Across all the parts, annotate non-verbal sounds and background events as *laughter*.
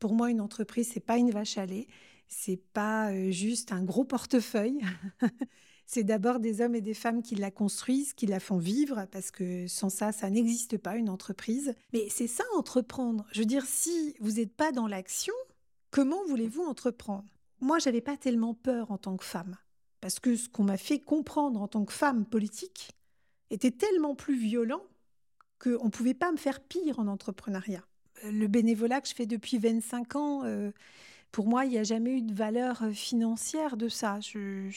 Pour moi, une entreprise, c'est pas une vache à lait, c'est pas euh, juste un gros portefeuille. *laughs* c'est d'abord des hommes et des femmes qui la construisent, qui la font vivre, parce que sans ça, ça n'existe pas, une entreprise. Mais c'est ça, entreprendre. Je veux dire, si vous n'êtes pas dans l'action, comment voulez-vous entreprendre? Moi, j'avais pas tellement peur en tant que femme, parce que ce qu'on m'a fait comprendre en tant que femme politique était tellement plus violent qu'on ne pouvait pas me faire pire en entrepreneuriat. Le bénévolat que je fais depuis 25 ans, euh, pour moi, il n'y a jamais eu de valeur euh, financière de ça. Je,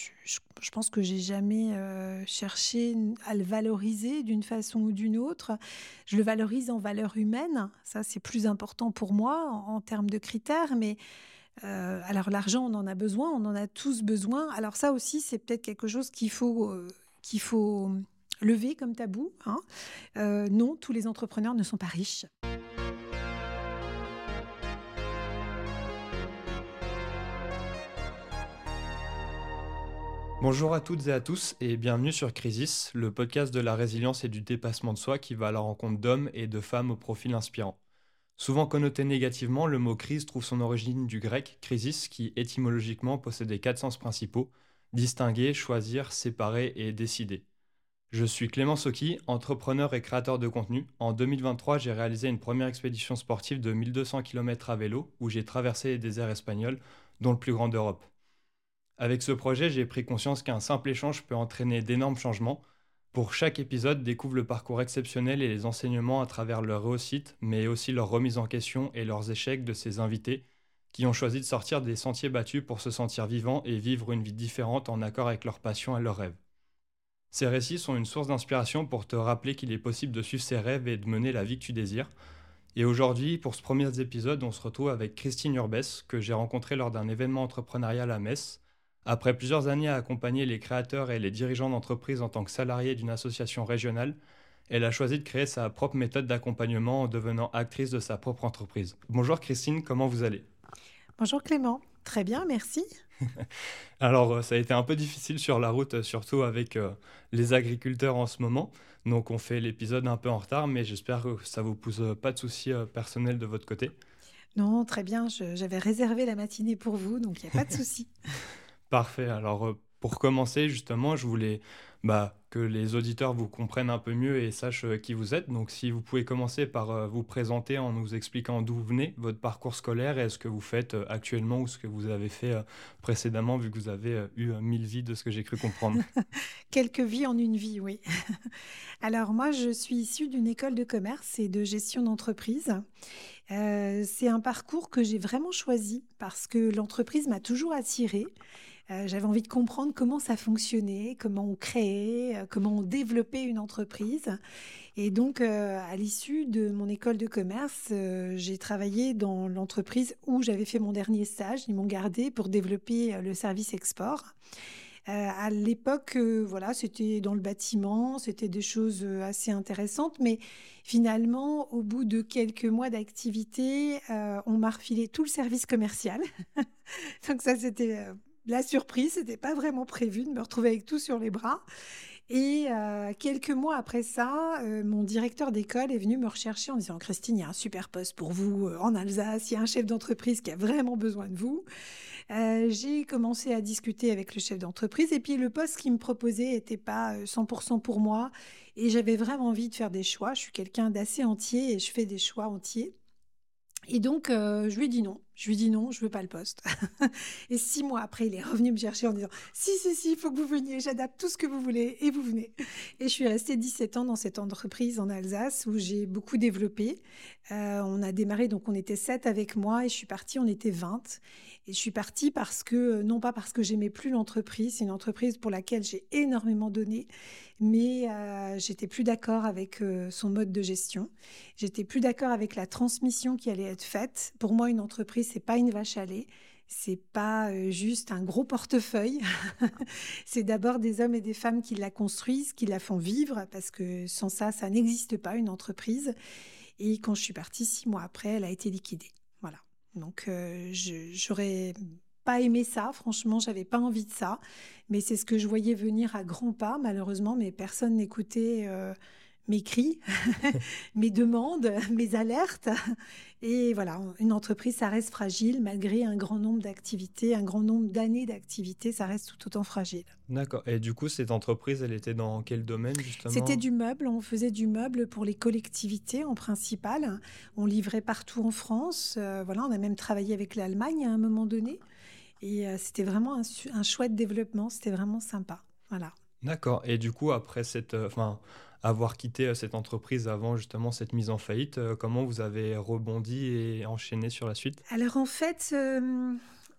pense que j'ai jamais euh, cherché à le valoriser d'une façon ou d'une autre. Je le valorise en valeur humaine. Ça, c'est plus important pour moi en, termes de critères. Mais alors l'argent, on en a besoin, on en a tous besoin. Alors ça aussi, c'est peut-être quelque chose qu'il faut qu'il faut lever comme tabou. Hein. non, tous les entrepreneurs ne sont pas riches. Bonjour à toutes et à tous et bienvenue sur Crisis, le podcast de la résilience et du dépassement de soi qui va à la rencontre d'hommes et de femmes au profil inspirant. Souvent connoté négativement, le mot crise trouve son origine du grec crisis qui étymologiquement possédait quatre sens principaux distinguer, choisir, séparer et décider. Je suis Clément Soki, entrepreneur et créateur de contenu. En 2023, j'ai réalisé une première expédition sportive de 1200 km à vélo où j'ai traversé les déserts espagnols, dont le plus grand d'Europe. Avec ce projet, j'ai pris conscience qu'un simple échange peut entraîner d'énormes changements. Pour chaque épisode, découvre le parcours exceptionnel et les enseignements à travers leur réussite, mais aussi leur remise en question et leurs échecs de ces invités qui ont choisi de sortir des sentiers battus pour se sentir vivants et vivre une vie différente en accord avec leur passion et leurs rêves. Ces récits sont une source d'inspiration pour te rappeler qu'il est possible de suivre ses rêves et de mener la vie que tu désires. Et aujourd'hui, pour ce premier épisode, on se retrouve avec Christine Urbès, que j'ai rencontrée lors d'un événement entrepreneurial à Metz, après plusieurs années à accompagner les créateurs et les dirigeants d'entreprises en tant que salariés d'une association régionale, elle a choisi de créer sa propre méthode d'accompagnement en devenant actrice de sa propre entreprise. Bonjour Christine, comment vous allez? Bonjour Clément, très bien, merci. *laughs* Alors, euh, ça a été un peu difficile sur la route, surtout avec euh, les agriculteurs en ce moment. Donc, on fait l'épisode un peu en retard, mais j'espère que ça ne vous pose pas de soucis euh, personnels de votre côté. Non, très bien. J'avais réservé la matinée pour vous, donc il n'y a pas de *laughs* souci. Parfait. Alors, euh, pour commencer, justement, je voulais bah, que les auditeurs vous comprennent un peu mieux et sachent euh, qui vous êtes. Donc, si vous pouvez commencer par euh, vous présenter en nous expliquant d'où vous venez, votre parcours scolaire et ce que vous faites actuellement ou ce que vous avez fait précédemment, vu que vous avez eu mille vies de ce que j'ai cru comprendre. *laughs* Quelques vies en une vie, oui. *laughs* Alors, moi, je suis issue d'une école de commerce et de gestion d'entreprise. c'est un parcours que j'ai vraiment choisi parce que l'entreprise m'a toujours attirée. Euh, j'avais envie de comprendre comment ça fonctionnait, comment on créait, euh, comment on développait une entreprise. Et donc, euh, à l'issue de mon école de commerce, j'ai travaillé dans l'entreprise où j'avais fait mon dernier stage. Ils m'ont gardé pour développer le service export. à l'époque, voilà, c'était dans le bâtiment, c'était des choses assez intéressantes, mais finalement, au bout de quelques mois d'activité, on m'a refilé tout le service commercial. *laughs* Donc ça, c'était la surprise, c'était pas vraiment prévu de me retrouver avec tout sur les bras. Et euh, quelques mois après ça, euh, mon directeur d'école est venu me rechercher en disant Christine, il y a un super poste pour vous euh, en Alsace, il y a un chef d'entreprise qui a vraiment besoin de vous. J'ai commencé à discuter avec le chef d'entreprise et puis le poste qu'il me proposait n'était pas 100% pour moi et j'avais vraiment envie de faire des choix. Je suis quelqu'un d'assez entier et je fais des choix entiers. Et donc, je lui ai dit non. Je lui dis non, je veux pas le poste. *laughs* et six mois après, il est revenu me chercher en disant si, si, si, il faut que vous veniez, j'adapte tout ce que vous voulez et vous venez. *laughs* Et je suis restée 17 ans dans cette entreprise en Alsace où j'ai beaucoup développé. Euh, on a démarré, donc on était sept avec moi et je suis partie, on était 20. Et je suis partie parce que, non pas parce que j'aimais plus l'entreprise, c'est une entreprise pour laquelle j'ai énormément donné, mais euh, j'étais plus d'accord avec euh, son mode de gestion. J'étais plus d'accord avec la transmission qui allait être faite. Pour moi, une entreprise, c'est pas une vache à lait. C'est pas euh, juste un gros portefeuille. *laughs* c'est d'abord des hommes et des femmes qui la construisent, qui la font vivre, parce que sans ça, ça n'existe pas une entreprise. Et quand je suis partie six mois après, elle a été liquidée. Voilà. Donc, euh, j'aurais pas aimé ça. Franchement, j'avais pas envie de ça. Mais c'est ce que je voyais venir à grands pas, malheureusement. Mais personne n'écoutait. Euh, mes cris, *laughs* mes demandes, mes alertes. Et voilà, une entreprise, ça reste fragile malgré un grand nombre d'activités, un grand nombre d'années d'activités, ça reste tout autant fragile. D'accord. Et du coup, cette entreprise, elle était dans quel domaine justement? C'était du meuble. On faisait du meuble pour les collectivités en principal. On livrait partout en France. Euh, voilà, on a même travaillé avec l'Allemagne à un moment donné. Et euh, c'était vraiment un, un chouette développement. C'était vraiment sympa. Voilà. D'accord. Et du coup, après cette, euh, avoir quitté euh, cette entreprise avant justement cette mise en faillite, euh, comment vous avez rebondi et enchaîné sur la suite? Alors en fait,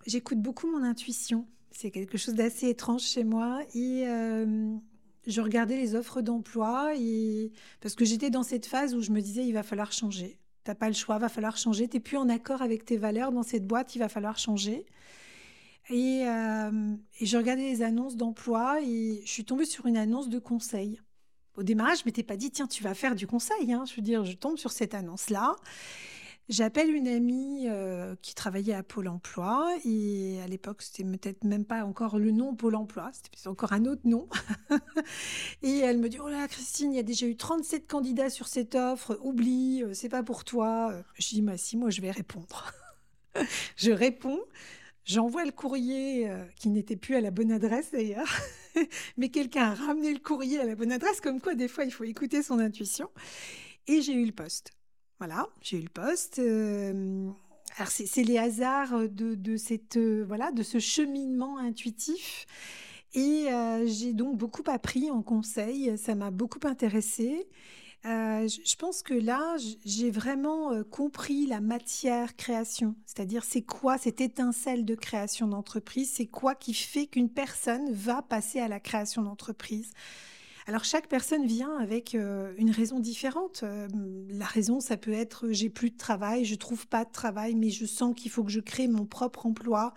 j'écoute beaucoup mon intuition. C'est quelque chose d'assez étrange chez moi et je regardais les offres d'emploi parce que j'étais dans cette phase où je me disais il va falloir changer. T'as pas le choix, va falloir changer. T'es plus en accord avec tes valeurs dans cette boîte, il va falloir changer. Et, euh, et, je regardais les annonces d'emploi et je suis tombée sur une annonce de conseil. Au démarrage, je m'étais pas dit, tiens, tu vas faire du conseil. Hein. Je veux dire, je tombe sur cette annonce-là. J'appelle une amie euh, qui travaillait à Pôle emploi et à l'époque, c'était peut-être même pas encore le nom Pôle emploi, c'était encore un autre nom. *laughs* et elle me dit Oh là, Christine, il y a déjà eu 37 candidats sur cette offre, oublie, euh, c'est pas pour toi. Je dis bah, Si, moi, je vais répondre. *laughs* je réponds. J'envoie le courrier euh, qui n'était plus à la bonne adresse d'ailleurs, *laughs* mais quelqu'un a ramené le courrier à la bonne adresse, comme quoi des fois il faut écouter son intuition. Et j'ai eu le poste. Voilà, j'ai eu le poste. Euh, alors c'est les hasards de, cette, euh, voilà, de ce cheminement intuitif. Et j'ai donc beaucoup appris en conseil, ça m'a beaucoup intéressée. Euh, je pense que là, j'ai vraiment euh, compris la matière création, c'est-à-dire c'est quoi cette étincelle de création d'entreprise, c'est quoi qui fait qu'une personne va passer à la création d'entreprise? Alors chaque personne vient avec euh, une raison différente. la raison, ça peut être j'ai plus de travail, je trouve pas de travail, mais je sens qu'il faut que je crée mon propre emploi.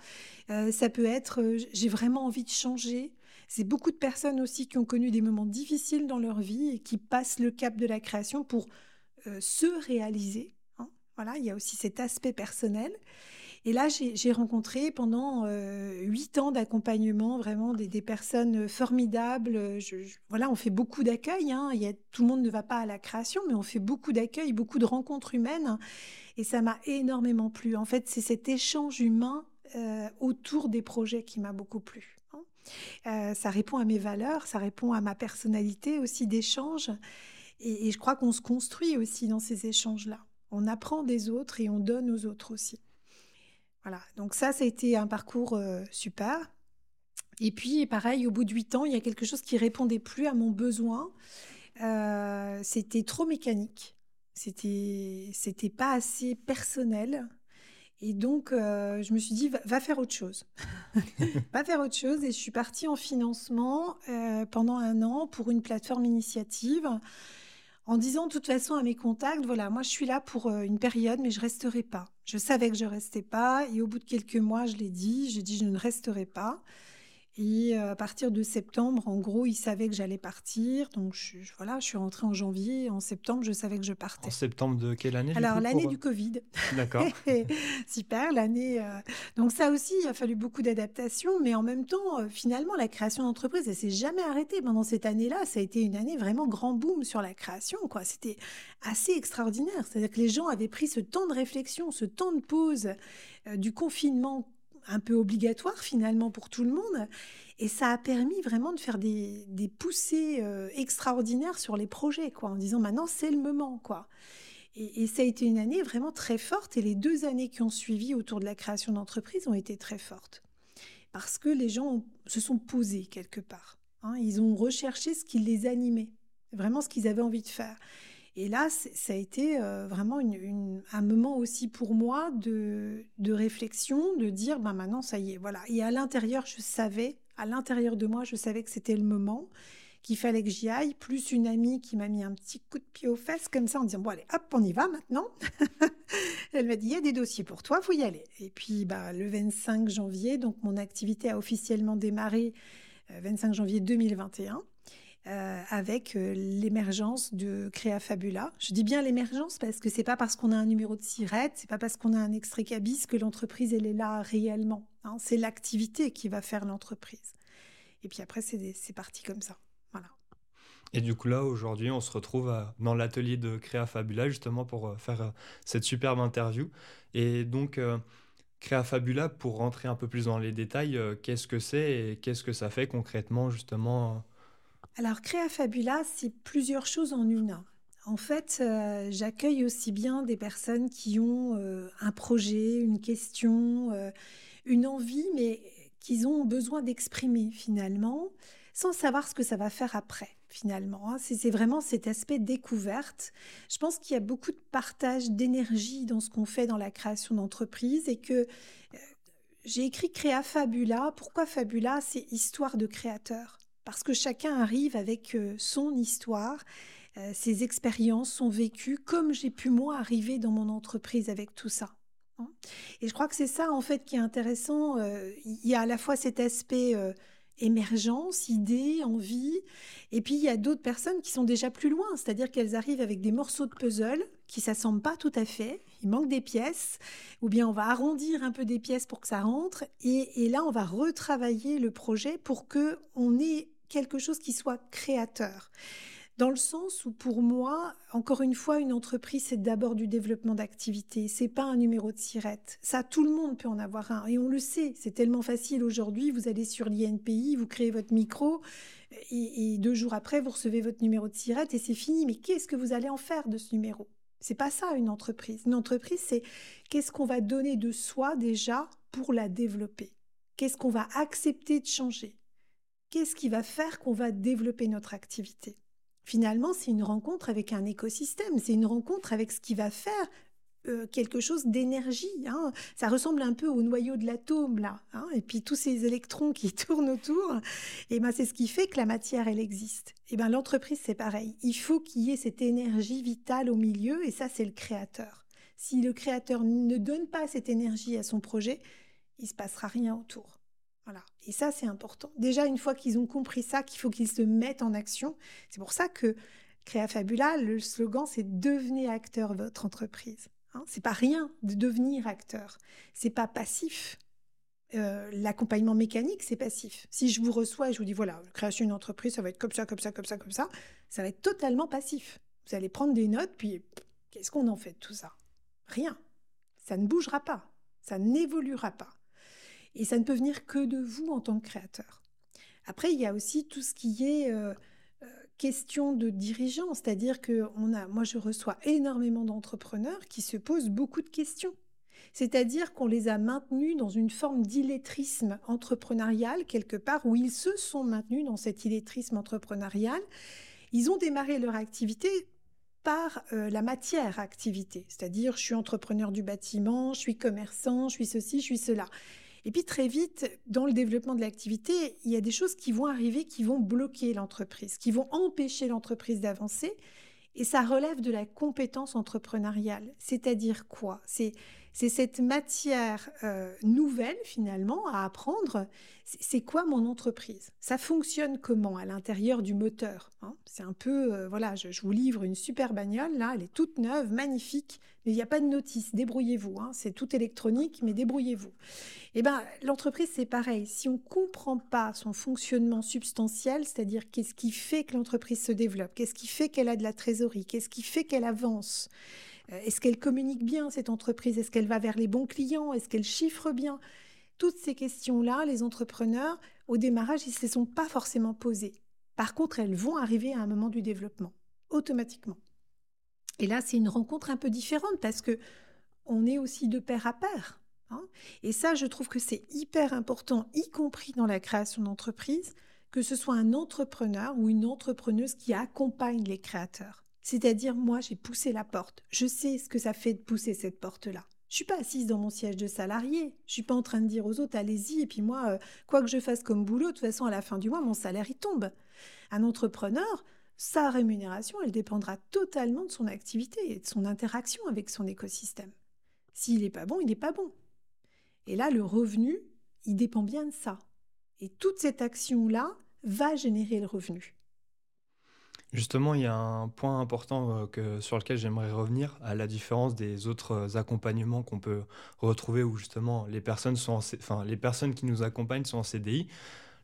ça peut être j'ai vraiment envie de changer. C'est beaucoup de personnes aussi qui ont connu des moments difficiles dans leur vie et qui passent le cap de la création pour euh, se réaliser. Hein. Voilà, il y a aussi cet aspect personnel. Et là, j'ai rencontré pendant euh, huit ans d'accompagnement vraiment des, personnes formidables. voilà, on fait beaucoup d'accueil. Hein. Tout le monde ne va pas à la création, mais on fait beaucoup d'accueil, beaucoup de rencontres humaines. Et ça m'a énormément plu. En fait, c'est cet échange humain euh, autour des projets qui m'a beaucoup plu. Euh, ça répond à mes valeurs, ça répond à ma personnalité aussi d'échange. Et, je crois qu'on se construit aussi dans ces échanges-là. On apprend des autres et on donne aux autres aussi. Voilà, donc ça, ça a été un parcours euh, super. Et puis, pareil, au bout de huit ans, il y a quelque chose qui répondait plus à mon besoin. Euh, c'était trop mécanique. C'était, c'était pas assez personnel. Et donc, euh, je me suis dit, va, faire autre chose. *laughs* va faire autre chose. Et je suis partie en financement euh, pendant un an pour une plateforme initiative en disant de toute façon à mes contacts, voilà, moi je suis là pour euh, une période, mais je resterai pas. Je savais que je restais pas. Et au bout de quelques mois, je l'ai dit, j'ai dit, je ne resterai pas. Et euh, à partir de septembre, en gros, il savait que j'allais partir. Donc je, voilà, je suis rentrée en janvier. En septembre, je savais que je partais. En septembre de quelle année Alors l'année du Covid. D'accord. *laughs* Super, l'année. Euh, donc ça aussi, il a fallu beaucoup d'adaptation. Mais en même temps, euh, finalement, la création d'entreprise, elle s'est jamais arrêtée pendant cette année-là. Ça a été une année vraiment grand boom sur la création. Quoi. C'était assez extraordinaire. C'est-à-dire que les gens avaient pris ce temps de réflexion, ce temps de pause du confinement un peu obligatoire finalement pour tout le monde. Et ça a permis vraiment de faire des, poussées euh, extraordinaires sur les projets, quoi, en disant maintenant c'est le moment, quoi. Et, ça a été une année vraiment très forte. Et les deux années qui ont suivi autour de la création d'entreprise ont été très fortes. Parce que les gens se sont posés quelque part. Hein. Ils ont recherché ce qui les animait, vraiment ce qu'ils avaient envie de faire. Et là, ça a été euh, vraiment un moment aussi pour moi de, réflexion, de dire, ben maintenant, ça y est, voilà. Et à l'intérieur, je savais, à l'intérieur de moi, je savais que c'était le moment, qu'il fallait que j'y aille, plus une amie qui m'a mis un petit coup de pied aux fesses, comme ça, en disant, bon, allez, hop, on y va maintenant. *laughs* Elle m'a dit, il y a des dossiers pour toi, faut y aller. Et puis, bah, le 25 janvier, donc mon activité a officiellement démarré, 25 euh, janvier 2021. Euh, avec euh, l'émergence de Créa Fabula. Je dis bien l'émergence parce que c'est pas parce qu'on a un numéro de sirette, c'est pas parce qu'on a un extrait cabis que l'entreprise elle est là réellement. Hein. C'est l'activité qui va faire l'entreprise. Et puis après c'est parti comme ça. Voilà. Et du coup là, aujourd'hui, on se retrouve dans l'atelier de Créa Fabula justement pour faire cette superbe interview. Et donc, Créa Fabula, pour rentrer un peu plus dans les détails, qu'est-ce que c'est et qu'est-ce que ça fait concrètement justement Alors, Créa Fabula, c'est plusieurs choses en une. En fait, euh, j'accueille aussi bien des personnes qui ont euh, un projet, une question, euh, une envie, mais qu'ils ont besoin d'exprimer finalement, sans savoir ce que ça va faire après finalement. Hein. C'est vraiment cet aspect découverte. Je pense qu'il y a beaucoup de partage d'énergie dans ce qu'on fait dans la création d'entreprise et que j'ai écrit Créa Fabula. Pourquoi Fabula? C'est histoire de créateur. Parce que chacun arrive avec son histoire euh, ces expériences sont vécues comme j'ai pu moi arriver dans mon entreprise avec tout ça. Hein. Et je crois que c'est ça en fait qui est intéressant. Euh, il y a à la fois cet aspect euh, émergence, idée, envie, et puis il y a d'autres personnes qui sont déjà plus loin, c'est-à-dire qu'elles arrivent avec des morceaux de puzzle qui s'assemblent pas tout à fait, il manque des pièces, ou bien on va arrondir un peu des pièces pour que ça rentre, et, et là on va retravailler le projet pour que on ait quelque chose qui soit créateur. Dans le sens où pour moi, encore une fois, une entreprise, c'est d'abord du développement d'activité. C'est pas un numéro de sirette. Ça, tout le monde peut en avoir un. Et on le sait. C'est tellement facile aujourd'hui. Vous allez sur l'INPI, vous créez votre micro. Et, deux jours après, vous recevez votre numéro de sirette et c'est fini. Mais qu'est-ce que vous allez en faire de ce numéro? C'est pas ça une entreprise. Une entreprise, c'est qu'est-ce qu'on va donner de soi déjà pour la développer? Qu'est-ce qu'on va accepter de changer? Qu'est-ce qui va faire qu'on va développer notre activité? Finalement, c'est une rencontre avec un écosystème, c'est une rencontre avec ce qui va faire euh, quelque chose d'énergie. Hein. Ça ressemble un peu au noyau de l'atome, là. Hein. Et puis tous ces électrons qui *laughs* tournent autour, et ben, c'est ce qui fait que la matière, elle existe. Et ben, l'entreprise, c'est pareil. Il faut qu'il y ait cette énergie vitale au milieu, et ça, c'est le créateur. Si le créateur ne donne pas cette énergie à son projet, il se passera rien autour. Et ça, c'est important. Déjà, une fois qu'ils ont compris ça, qu'il faut qu'ils se mettent en action, c'est pour ça que Créa Fabula, le slogan, c'est devenez acteur votre entreprise. Hein, c'est pas rien de devenir acteur. C'est pas passif. Euh, l'accompagnement mécanique, c'est passif. Si je vous reçois et je vous dis voilà, création d'une entreprise, ça va être comme ça, comme ça, comme ça, comme ça, ça va être totalement passif. Vous allez prendre des notes, puis qu'est-ce qu'on en fait de tout ça? Rien. Ça ne bougera pas. Ça n'évoluera pas. Et ça ne peut venir que de vous en tant que créateur. Après, il y a aussi tout ce qui est euh, euh, question de dirigeant, c'est-à-dire que on a, moi, je reçois énormément d'entrepreneurs qui se posent beaucoup de questions. C'est-à-dire qu'on les a maintenus dans une forme d'illettrisme entrepreneurial quelque part, où ils se sont maintenus dans cet illettrisme entrepreneurial. Ils ont démarré leur activité par euh, la matière activité, c'est-à-dire je suis entrepreneur du bâtiment, je suis commerçant, je suis ceci, je suis cela. Et puis très vite, dans le développement de l'activité, il y a des choses qui vont arriver qui vont bloquer l'entreprise, qui vont empêcher l'entreprise d'avancer. Et ça relève de la compétence entrepreneuriale. C'est-à-dire quoi? C'est c'est cette matière euh, nouvelle finalement à apprendre. C'est quoi mon entreprise? Ça fonctionne comment à l'intérieur du moteur hein? C'est un peu, euh, voilà, je, vous livre une super bagnole, là, elle est toute neuve, magnifique, mais il n'y a pas de notice, débrouillez-vous, hein c'est tout électronique, mais débrouillez-vous. Eh bien, l'entreprise, c'est pareil. Si on ne comprend pas son fonctionnement substantiel, c'est-à-dire qu'est-ce qui fait que l'entreprise se développe, qu'est-ce qui fait qu'elle a de la trésorerie, qu'est-ce qui fait qu'elle avance, est-ce qu'elle communique bien, cette entreprise? Est-ce qu'elle va vers les bons clients? Est-ce qu'elle chiffre bien? Toutes ces questions-là, les entrepreneurs, au démarrage, ils ne se sont pas forcément posées. Par contre, elles vont arriver à un moment du développement, automatiquement. Et là, c'est une rencontre un peu différente parce que on est aussi de pair à pair. Hein. et ça, je trouve que c'est hyper important, y compris dans la création d'entreprise, que ce soit un entrepreneur ou une entrepreneuse qui accompagne les créateurs. C'est-à-dire, moi, j'ai poussé la porte. Je sais ce que ça fait de pousser cette porte-là. Je suis pas assise dans mon siège de salarié. Je suis pas en train de dire aux autres, allez-y, et puis moi, euh, quoi que je fasse comme boulot, de toute façon, à la fin du mois, mon salaire, il tombe. Un entrepreneur, sa rémunération, elle dépendra totalement de son activité et de son interaction avec son écosystème. S'il n'est pas bon, il n'est pas bon. Et là, le revenu, il dépend bien de ça. Et toute cette action-là va générer le revenu. Justement, il y a un point important euh, que, sur lequel j'aimerais revenir, à la différence des autres euh, accompagnements qu'on peut retrouver où justement les personnes, sont enfin, les personnes qui nous accompagnent sont en CDI.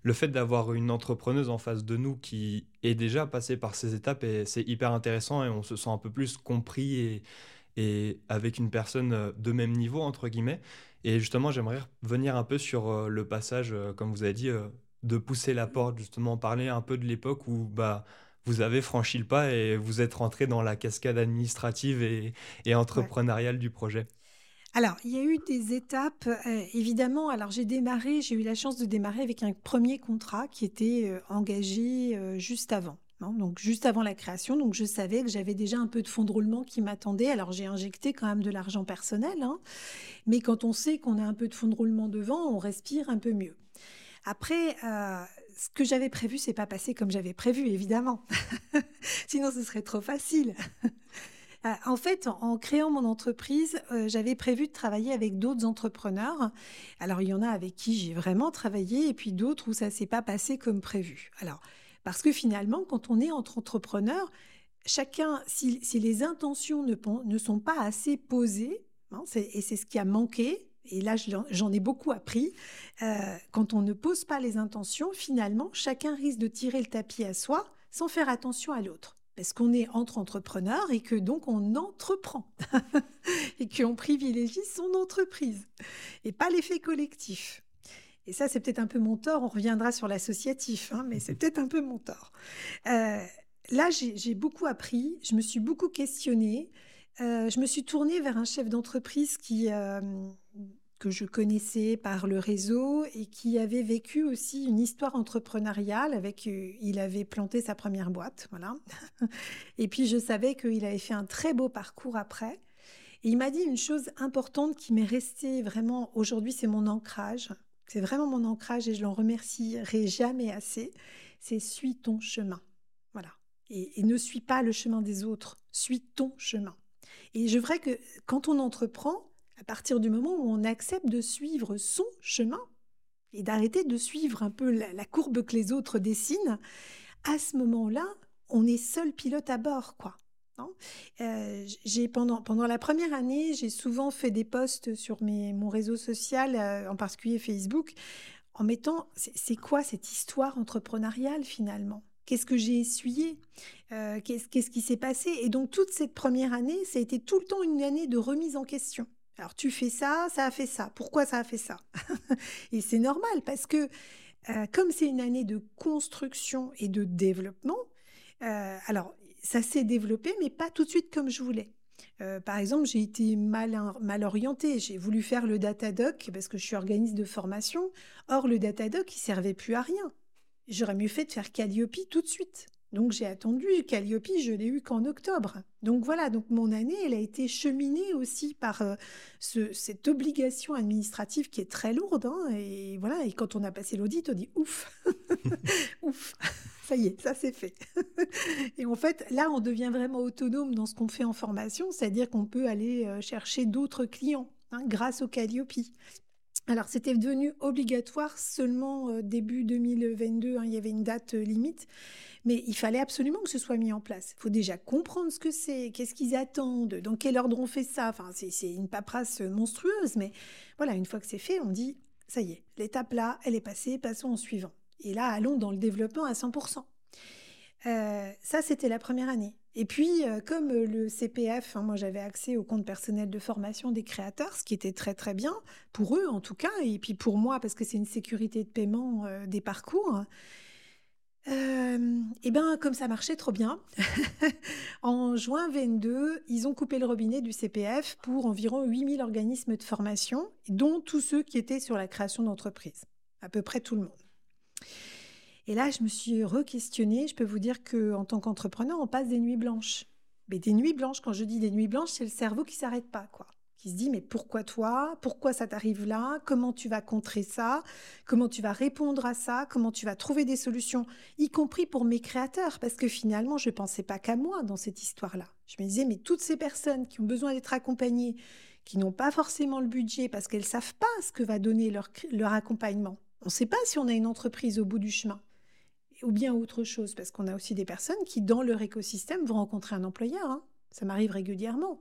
le fait d'avoir une entrepreneuse en face de nous qui est déjà passée par ces étapes, c'est hyper intéressant et on se sent un peu plus compris et, et avec une personne euh, de même niveau, entre guillemets. Et justement, j'aimerais venir un peu sur le passage, comme vous avez dit, de pousser la porte, justement, parler un peu de l'époque où bah, vous avez franchi le pas et vous êtes rentré dans la cascade administrative et, entrepreneuriale du projet. Alors, il y a eu des étapes, euh, évidemment. Alors, j'ai démarré, j'ai eu la chance de démarrer avec un premier contrat qui était euh, engagé euh, juste avant. Hein, donc, juste avant la création. Donc, je savais que j'avais déjà un peu de fonds de roulement qui m'attendait. Alors, j'ai injecté quand même de l'argent personnel. Hein. mais quand on sait qu'on a un peu de fonds de roulement devant, on respire un peu mieux. Après, ce que j'avais prévu, c'est pas passé comme j'avais prévu, évidemment. *laughs* Sinon, ce serait trop facile. *laughs* Euh, en fait, en créant mon entreprise, euh, j'avais prévu de travailler avec d'autres entrepreneurs. Alors, il y en a avec qui j'ai vraiment travaillé et puis d'autres où ça s'est pas passé comme prévu. Alors, parce que finalement, quand on est entre entrepreneurs, chacun, si, les intentions ne, sont pas assez posées, hein, et c'est ce qui a manqué, et là j'en ai beaucoup appris, euh, quand on ne pose pas les intentions, finalement, chacun risque de tirer le tapis à soi sans faire attention à l'autre parce qu'on est entre entrepreneurs et que donc on entreprend *laughs* et qu'on privilégie son entreprise et pas l'effet collectif. Et ça, c'est peut-être un peu mon tort. On reviendra sur l'associatif, hein, mais c'est peut-être un peu mon tort. Euh, là, j'ai beaucoup appris, je me suis beaucoup questionnée. Euh, je me suis tournée vers un chef d'entreprise euh, que je connaissais par le réseau et qui avait vécu aussi une histoire entrepreneuriale avec euh, il avait planté sa première boîte voilà. *laughs* Et puis je savais qu'il avait fait un très beau parcours après. Et il m'a dit une chose importante qui m'est restée vraiment aujourd'hui c'est mon ancrage. C'est vraiment mon ancrage et je l'en remercierai jamais assez. C'est suis ton chemin voilà. Et, et ne suis pas le chemin des autres suis ton chemin et je voudrais que quand on entreprend à partir du moment où on accepte de suivre son chemin et d'arrêter de suivre un peu la, courbe que les autres dessinent, à ce moment-là, on est seul pilote à bord, quoi. Euh, pendant la première année, j'ai souvent fait des posts sur mes, mon réseau social, euh, en particulier Facebook, en mettant c'est quoi cette histoire entrepreneuriale finalement? Qu'est-ce que j'ai essuyé euh, Qu'est-ce qui s'est passé Et donc toute cette première année, ça a été tout le temps une année de remise en question. Alors tu fais ça, ça a fait ça. Pourquoi ça a fait ça? *laughs* Et c'est normal parce que euh, comme c'est une année de construction et de développement, euh, alors ça s'est développé, mais pas tout de suite comme je voulais. Par exemple, j'ai été mal, mal orientée. J'ai voulu faire le Datadoc parce que je suis organisme de formation. Or, le Datadoc, il servait plus à rien. J'aurais mieux fait de faire Calliope tout de suite. Donc j'ai attendu Calliope, je l'ai eu qu'en octobre. Donc voilà, donc mon année, elle a été cheminée aussi par euh, cette obligation administrative qui est très lourde. Hein, et voilà, et quand on a passé l'audit, on dit ouf, *laughs* *laughs* ouf, ça y est, ça c'est fait. *laughs* et en fait, là, on devient vraiment autonome dans ce qu'on fait en formation, c'est-à-dire qu'on peut aller euh, chercher d'autres clients hein, grâce au Calliope. Alors, c'était devenu obligatoire seulement euh, début 2022, hein, il y avait une date limite. Mais il fallait absolument que ce soit mis en place. Il faut déjà comprendre ce que c'est, qu'est-ce qu'ils attendent, dans quel ordre on fait ça. Enfin, c'est une paperasse monstrueuse, mais voilà, une fois que c'est fait, on dit, ça y est, l'étape là, elle est passée, passons au suivant. Et là, allons dans le développement à 100%. Euh, ça, c'était la première année. Et puis, euh, comme le CPF, hein, moi j'avais accès au compte personnel de formation des créateurs, ce qui était très très bien, pour eux en tout cas, et puis pour moi, parce que c'est une sécurité de paiement euh, des parcours, euh, et bien, comme ça marchait trop bien, *laughs* en juin 22, ils ont coupé le robinet du CPF pour environ 8000 organismes de formation, dont tous ceux qui étaient sur la création d'entreprises, à peu près tout le monde. Et là, je me suis re-questionnée. Je peux vous dire qu'en tant qu'entrepreneur, on passe des nuits blanches. Mais des nuits blanches, quand je dis des nuits blanches, c'est le cerveau qui s'arrête pas, quoi qui se dit mais pourquoi toi? Pourquoi ça t'arrive là? Comment tu vas contrer ça? Comment tu vas répondre à ça? Comment tu vas trouver des solutions? Y compris pour mes créateurs, parce que finalement, je ne pensais pas qu'à moi dans cette histoire-là. Je me disais mais toutes ces personnes qui ont besoin d'être accompagnées, qui n'ont pas forcément le budget parce qu'elles savent pas ce que va donner leur accompagnement. On ne sait pas si on a une entreprise au bout du chemin ou bien autre chose, parce qu'on a aussi des personnes qui, dans leur écosystème, vont rencontrer un employeur. Hein. Ça m'arrive régulièrement.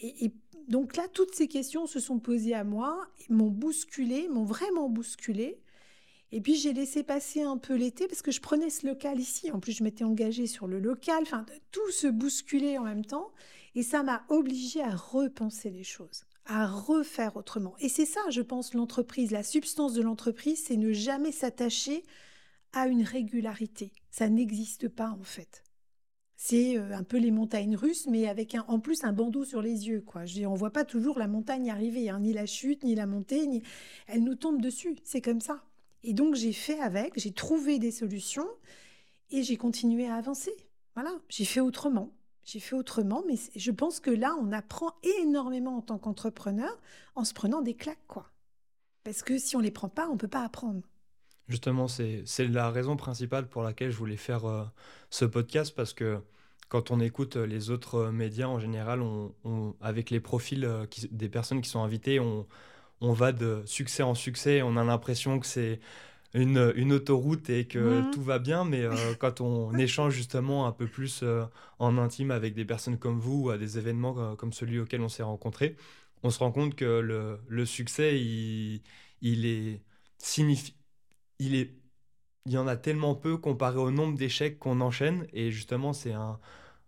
Et, donc là, toutes ces questions se sont posées à moi, m'ont bousculé, m'ont vraiment bousculé. Et puis j'ai laissé passer un peu l'été parce que je prenais ce local ici. En plus, je m'étais engagée sur le local. Enfin, tout se bousculait en même temps. Et ça m'a obligée à repenser les choses, à refaire autrement. Et c'est ça, je pense, l'entreprise. La substance de l'entreprise, c'est ne jamais s'attacher à une régularité. Ça n'existe pas en fait. C'est euh, un peu les montagnes russes, mais avec un, en plus un bandeau sur les yeux. Quoi. Je on voit pas toujours la montagne arriver, hein, ni la chute, ni la montée, ni... elle nous tombe dessus. C'est comme ça. Et donc j'ai fait avec, j'ai trouvé des solutions et j'ai continué à avancer. Voilà, j'ai fait autrement. J'ai fait autrement, mais je pense que là, on apprend énormément en tant qu'entrepreneur en se prenant des claques, quoi. Parce que si on les prend pas, on peut pas apprendre. Justement, c'est la raison principale pour laquelle je voulais faire euh, ce podcast, parce que quand on écoute les autres euh, médias, en général, on, avec les profils euh, des personnes qui sont invitées, on, on va de succès en succès, on a l'impression que c'est une, une, autoroute et que mmh. tout va bien, mais euh, *laughs* quand on échange justement un peu plus euh, en intime avec des personnes comme vous ou à des événements euh, comme celui auquel on s'est rencontré, on se rend compte que le, le succès, il, il est signifi il y en a tellement peu comparé au nombre d'échecs qu'on enchaîne et justement c'est un,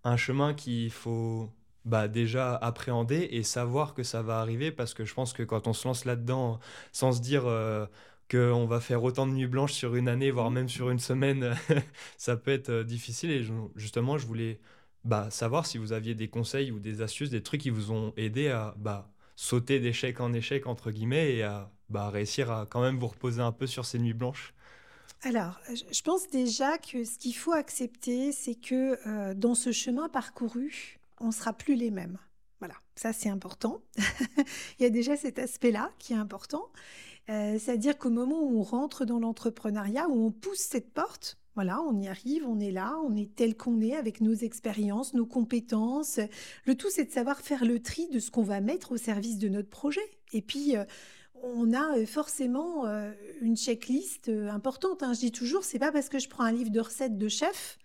un chemin qu'il faut bah, déjà appréhender et savoir que ça va arriver parce que je pense que quand on se lance là-dedans sans se dire euh, qu'on va faire autant de nuits blanches sur une année, voire même sur une semaine, *laughs* ça peut être euh, difficile. Et justement, je voulais bah, savoir si vous aviez des conseils ou des astuces, des trucs qui vous ont aidé à bah, sauter d'échec en échec, entre guillemets, et à bah, réussir à quand même vous reposer un peu sur ces nuits blanches. Alors, je pense déjà que ce qu'il faut accepter, c'est que euh, dans ce chemin parcouru, on sera plus les mêmes. Voilà, ça c'est important. *laughs* Il y a déjà cet aspect-là qui est important. Euh, c'est-à-dire qu'au moment où on rentre dans l'entrepreneuriat, où on pousse cette porte, voilà, on y arrive, on est là, on est tel qu'on est avec nos expériences, nos compétences. Le tout, c'est de savoir faire le tri de ce qu'on va mettre au service de notre projet. Et puis, euh, on a euh, forcément une checklist importante. Hein. Je dis toujours, c'est pas parce que je prends un livre de recettes de chef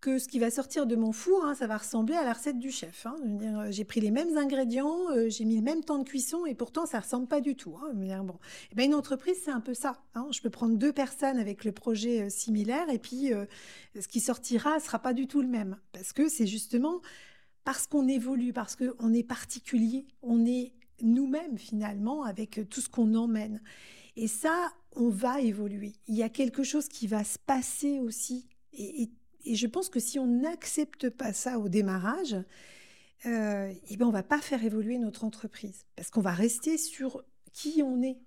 que ce qui va sortir de mon four, hein, ça va ressembler à la recette du chef. Hein. Euh, j'ai pris les mêmes ingrédients, euh, j'ai mis le même temps de cuisson et pourtant ça ressemble pas du tout. Bon. Eh ben, une entreprise, c'est un peu ça. Je peux prendre deux personnes avec le projet euh, similaire et puis ce qui sortira sera pas du tout le même. Parce que c'est justement parce qu'on évolue, parce qu'on est particulier, on est nous-mêmes finalement avec tout ce qu'on emmène. Et ça, on va évoluer. Il y a quelque chose qui va se passer aussi. Et, et et je pense que si on n'accepte pas ça au démarrage, euh, eh ben on va pas faire évoluer notre entreprise parce qu'on va rester sur qui on est.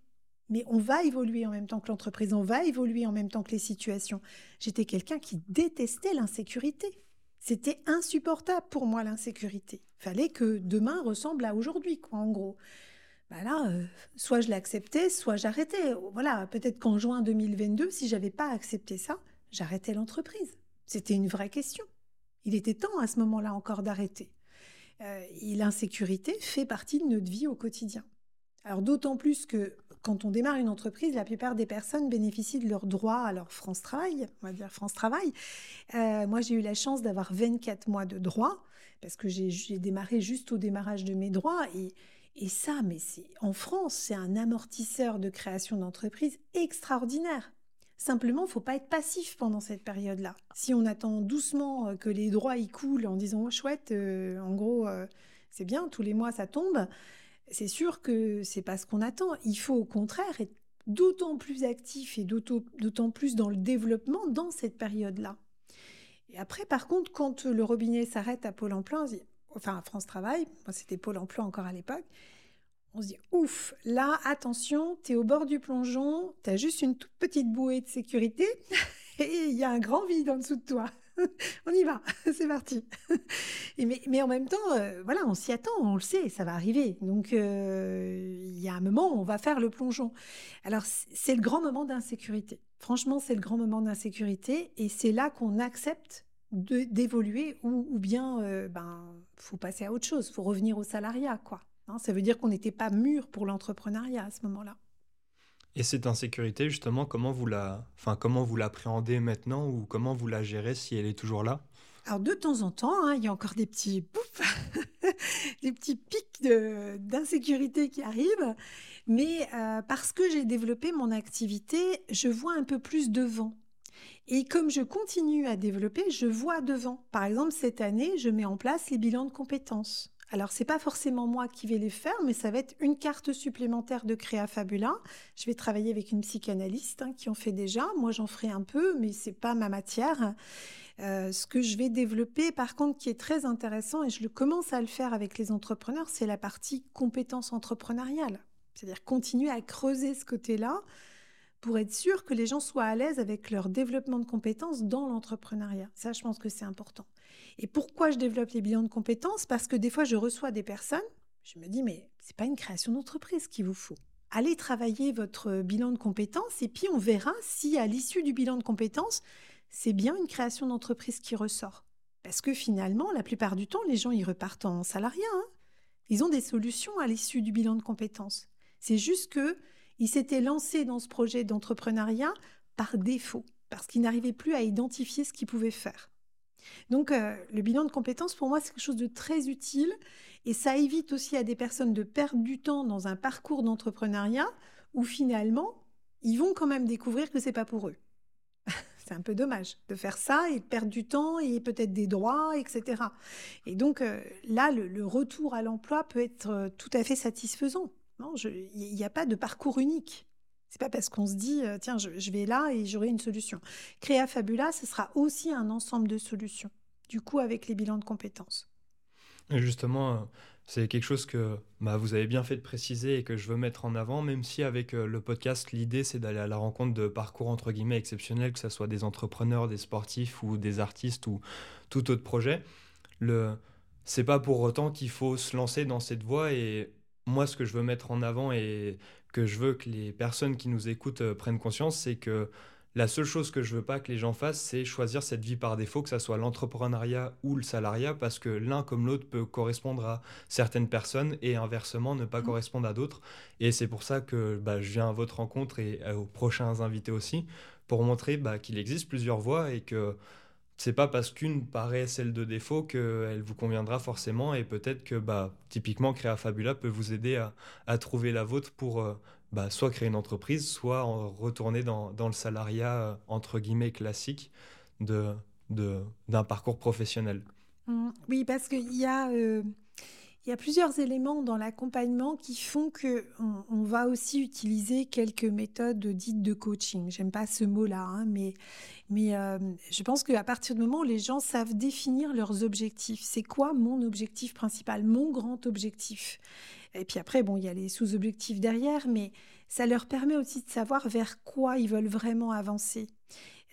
Mais on va évoluer en même temps que l'entreprise, on va évoluer en même temps que les situations. J'étais quelqu'un qui détestait l'insécurité. C'était insupportable pour moi l'insécurité. Fallait que demain ressemble à aujourd'hui, quoi, en gros. Bah là, euh, soit je l'acceptais, soit j'arrêtais. Voilà, peut-être qu'en juin 2022, si j'avais pas accepté ça, j'arrêtais l'entreprise. C'était une vraie question. Il était temps à ce moment-là encore d'arrêter. Euh, l'insécurité fait partie de notre vie au quotidien. Alors d'autant plus que quand on démarre une entreprise, la plupart des personnes bénéficient de leurs droits à leur France Travail, on va dire France Travail. Euh, moi, j'ai eu la chance d'avoir 24 mois de droits parce que j'ai démarré juste au démarrage de mes droits et, ça, mais en France, c'est un amortisseur de création d'entreprise extraordinaire. Simplement, il faut pas être passif pendant cette période-là. Si on attend doucement euh, que les droits y coulent en disant oh, chouette, euh, en gros, c'est bien, tous les mois ça tombe, c'est sûr que c'est pas ce qu'on attend. Il faut au contraire être d'autant plus actif et d'autant plus dans le développement dans cette période-là. Et après, par contre, quand le robinet s'arrête à Pôle emploi, enfin à France Travail, moi c'était Pôle emploi encore à l'époque, on se dit ouf, là, attention, tu es au bord du plongeon, tu as juste une toute petite bouée de sécurité *laughs* et il y a un grand vide en dessous de toi. *laughs* on y va, *laughs* c'est parti. mais, en même temps, euh, voilà, on s'y attend, on le sait, ça va arriver. Donc, euh, il y a un moment où on va faire le plongeon. Alors, c'est le grand moment d'insécurité. Franchement, c'est le grand moment d'insécurité et c'est là qu'on accepte d'évoluer ou, bien, euh, ben, faut passer à autre chose, faut revenir au salariat, quoi. Hein, ça veut dire qu'on n'était pas mûr pour l'entrepreneuriat à ce moment-là. Et cette insécurité, justement, comment vous la, enfin, comment vous l'appréhendez maintenant ou comment vous la gérez si elle est toujours là? Alors de temps en temps, hein, il y a encore des petits pouf. *laughs* des petits pics d'insécurité qui arrivent. Mais euh, parce que j'ai développé mon activité, je vois un peu plus devant. Et comme je continue à développer, je vois devant. Par exemple, cette année, je mets en place les bilans de compétences. Alors, c'est pas forcément moi qui vais les faire, mais ça va être une carte supplémentaire de Créa Fabula. Je vais travailler avec une psychanalyste hein, qui en fait déjà. Moi, j'en ferai un peu, mais c'est pas ma matière. Euh, ce que je vais développer, par contre, qui est très intéressant, et je le commence à le faire avec les entrepreneurs, c'est la partie compétences entrepreneuriales. C'est-à-dire continuer à creuser ce côté-là pour être sûr que les gens soient à l'aise avec leur développement de compétences dans l'entrepreneuriat. Ça, je pense que c'est important. Et pourquoi je développe les bilans de compétences? Parce que des fois, je reçois des personnes, je me dis, mais c'est pas une création d'entreprise qu'il vous faut. Allez travailler votre bilan de compétences et puis on verra si à l'issue du bilan de compétences, c'est bien une création d'entreprise qui ressort. Parce que finalement, la plupart du temps, les gens, ils repartent en salariat. Hein. ils ont des solutions à l'issue du bilan de compétences. C'est juste que il s'était lancé dans ce projet d'entrepreneuriat par défaut, parce qu'il n'arrivait plus à identifier ce qu'il pouvait faire. Donc euh, le bilan de compétences, pour moi, c'est quelque chose de très utile et ça évite aussi à des personnes de perdre du temps dans un parcours d'entrepreneuriat où finalement, ils vont quand même découvrir que c'est pas pour eux. *laughs* c'est un peu dommage de faire ça et de perdre du temps et peut-être des droits, etc. Et donc euh, là, le, retour à l'emploi peut être euh, tout à fait satisfaisant. Il n'y a pas de parcours unique. C'est pas parce qu'on se dit, euh, tiens, je, vais là et j'aurai une solution. Créa Fabula, ce sera aussi un ensemble de solutions, du coup, avec les bilans de compétences. justement, euh, c'est quelque chose que bah, vous avez bien fait de préciser et que je veux mettre en avant, même si avec euh, le podcast, l'idée, c'est d'aller à la rencontre de parcours, entre guillemets, exceptionnels, que ce soit des entrepreneurs, des sportifs ou des artistes ou tout autre projet. Le... C'est pas pour autant qu'il faut se lancer dans cette voie et moi, ce que je veux mettre en avant et que je veux que les personnes qui nous écoutent euh, prennent conscience, c'est que la seule chose que je veux pas que les gens fassent, c'est choisir cette vie par défaut, que ce soit l'entrepreneuriat ou le salariat, parce que l'un comme l'autre peut correspondre à certaines personnes et inversement ne pas mmh. correspondre à d'autres. Et c'est pour ça que bah, je viens à votre rencontre et aux prochains invités aussi, pour montrer bah, qu'il existe plusieurs voies et que c'est pas parce qu'une paraît celle de défaut qu'elle vous conviendra forcément et peut-être que bah, typiquement Créa Fabula peut vous aider à, trouver la vôtre pour euh, bah, soit créer une entreprise, soit retourner dans, le salariat euh, entre guillemets classique de, d'un parcours professionnel. Mmh. Oui, parce qu'il y a... Il y a plusieurs éléments dans l'accompagnement qui font que on, va aussi utiliser quelques méthodes dites de coaching. J'aime pas ce mot-là, hein, mais, mais euh, je pense qu'à partir du moment où les gens savent définir leurs objectifs, c'est quoi mon objectif principal, mon grand objectif? Et puis après, bon, il y a les sous-objectifs derrière, mais ça leur permet aussi de savoir vers quoi ils veulent vraiment avancer.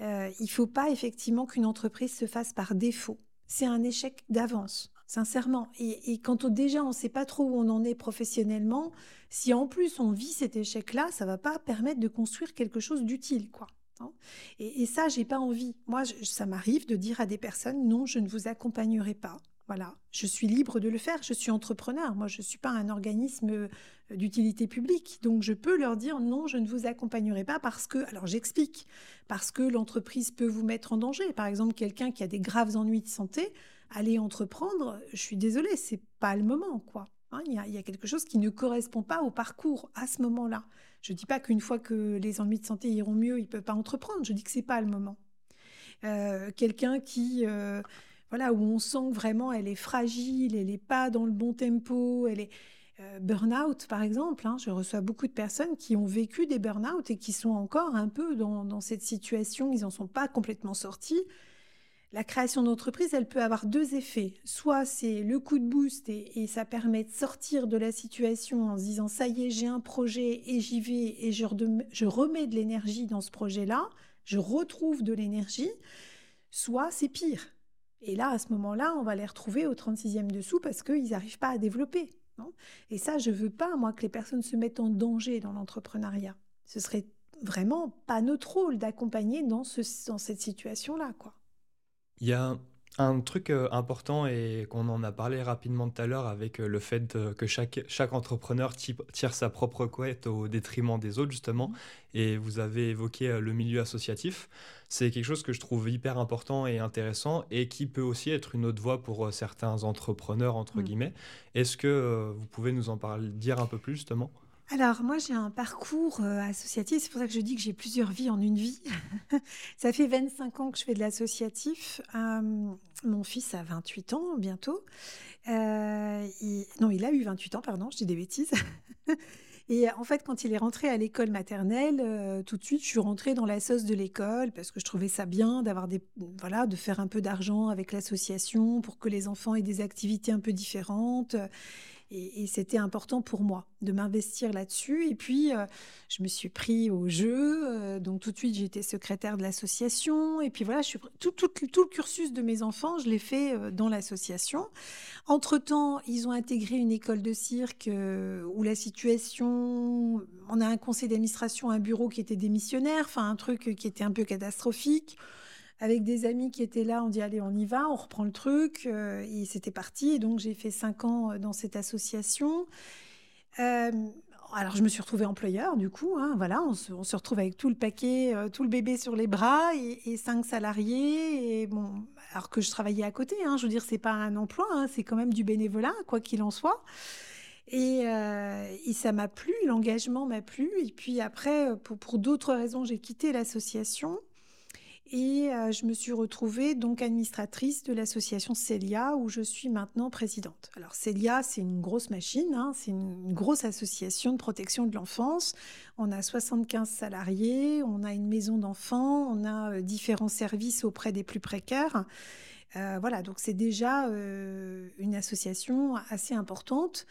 Euh, il ne faut pas effectivement qu'une entreprise se fasse par défaut. C'est un échec d'avance sincèrement. Et, quand déjà on ne sait pas trop où on en est professionnellement, si en plus on vit cet échec-là, ça va pas permettre de construire quelque chose d'utile, quoi. Hein. Et, et, ça, j'ai pas envie. Moi, ça m'arrive de dire à des personnes non, je ne vous accompagnerai pas. Voilà, je suis libre de le faire. Je suis entrepreneur. Moi, je ne suis pas un organisme euh, d'utilité publique, donc je peux leur dire non, je ne vous accompagnerai pas parce que, alors j'explique, parce que l'entreprise peut vous mettre en danger. Par exemple, quelqu'un qui a des graves ennuis de santé, aller entreprendre, je suis désolée, c'est pas le moment, quoi. Hein, il, y a, quelque chose qui ne correspond pas au parcours à ce moment-là. Je ne dis pas qu'une fois que les ennuis de santé iront mieux, il ne peut pas entreprendre. Je dis que c'est pas le moment. Euh, quelqu'un qui, euh, voilà, où on sent vraiment elle est fragile, elle n'est pas dans le bon tempo, elle est euh, burn-out par exemple. Hein. je reçois beaucoup de personnes qui ont vécu des burn-out et qui sont encore un peu dans, dans cette situation. Ils n'en sont pas complètement sortis la création d'entreprise, elle peut avoir deux effets. Soit c'est le coup de boost et, ça permet de sortir de la situation en se disant ça y est, j'ai un projet et j'y vais et je, remets de l'énergie dans ce projet-là, je retrouve de l'énergie. Soit c'est pire. Et là, à ce moment-là, on va les retrouver au 36e dessous parce qu'ils n'arrivent pas à développer. et ça, je veux pas, moi, que les personnes se mettent en danger dans l'entrepreneuriat. Ce serait vraiment pas notre rôle d'accompagner dans, dans cette situation-là, quoi. Il y a Un truc euh, important et qu'on en a parlé rapidement tout à l'heure avec euh, le fait que chaque, chaque entrepreneur tire sa propre couette au détriment des autres, justement, et vous avez évoqué euh, le milieu associatif, c'est quelque chose que je trouve hyper important et intéressant et qui peut aussi être une autre voie pour certains entrepreneurs, entre mmh. guillemets. Est-ce que vous pouvez nous en parler, dire un peu plus, justement? Alors, moi, j'ai un parcours euh, associatif. C'est pour ça que je dis que j'ai plusieurs vies en une vie. *laughs* ça fait 25 ans que je fais de l'associatif. Euh, mon fils a 28 ans bientôt. Euh, non, il a eu 28 ans, pardon, je dis des bêtises. *laughs* Et en fait, quand il est rentré à l'école maternelle, tout de suite, je suis rentrée dans la sauce de l'école parce que je trouvais ça bien d'avoir des, voilà, de faire un peu d'argent avec l'association pour que les enfants aient des activités un peu différentes. Et, c'était important pour moi de m'investir là-dessus. Et puis, euh, je me suis pris au jeu. Euh, donc, tout de suite, j'étais secrétaire de l'association. Et puis, voilà, tout, tout, le cursus de mes enfants, je l'ai fait euh, dans l'association. Entre-temps, ils ont intégré une école de cirque où la situation... On a un conseil d'administration, un bureau qui était démissionnaire, enfin, un truc qui était un peu catastrophique avec des amis qui étaient là, on dit allez, on y va, on reprend le truc. Euh, et c'était parti. Et donc j'ai fait cinq ans euh, dans cette association. Euh, alors je me suis retrouvée employeur du coup. Hein, voilà, on se, retrouve avec tout le paquet, tout le bébé sur les bras et, cinq salariés. Et bon, alors que je travaillais à côté. Hein, je veux dire, c'est pas un emploi, hein, c'est quand même du bénévolat, quoi qu'il en soit. Et, ça m'a plu, l'engagement m'a plu. Et puis après, pour d'autres raisons, j'ai quitté l'association. Et euh, je me suis retrouvée donc administratrice de l'association Celia où je suis maintenant présidente. Alors Celia, c'est une grosse machine, hein, c'est une, grosse association de protection de l'enfance. On a 75 salariés, on a une maison d'enfants, on a euh, différents services auprès des plus précaires. Euh, voilà, donc c'est déjà une association assez importante.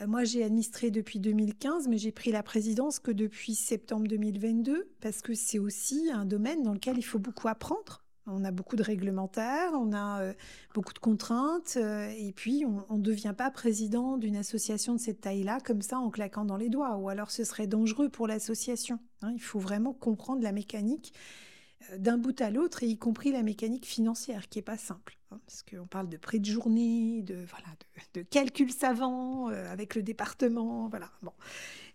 Euh, moi, j'ai administré depuis 2015, mais j'ai pris la présidence que depuis septembre 2022, parce que c'est aussi un domaine dans lequel il faut beaucoup apprendre. On a beaucoup de réglementaires, on a euh, beaucoup de contraintes, euh, et puis on ne devient pas président d'une association de cette taille-là comme ça en claquant dans les doigts, ou alors ce serait dangereux pour l'association. Hein. il faut vraiment comprendre la mécanique d'un bout à l'autre, et y compris la mécanique financière, qui n'est pas simple. Hein, parce qu'on parle de prix de journée, de, voilà, de, calculs savants euh, avec le département. Voilà, bon.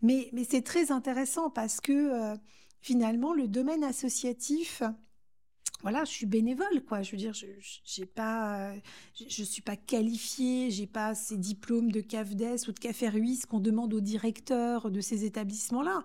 Mais, mais c'est très intéressant parce que euh, finalement, le domaine associatif, voilà, je suis bénévole, quoi. Je veux dire, je j'ai pas, je, suis pas qualifiée, j'ai pas ces diplômes de CAFDES ou de CAFERUIS qu'on demande aux directeurs de ces établissements-là.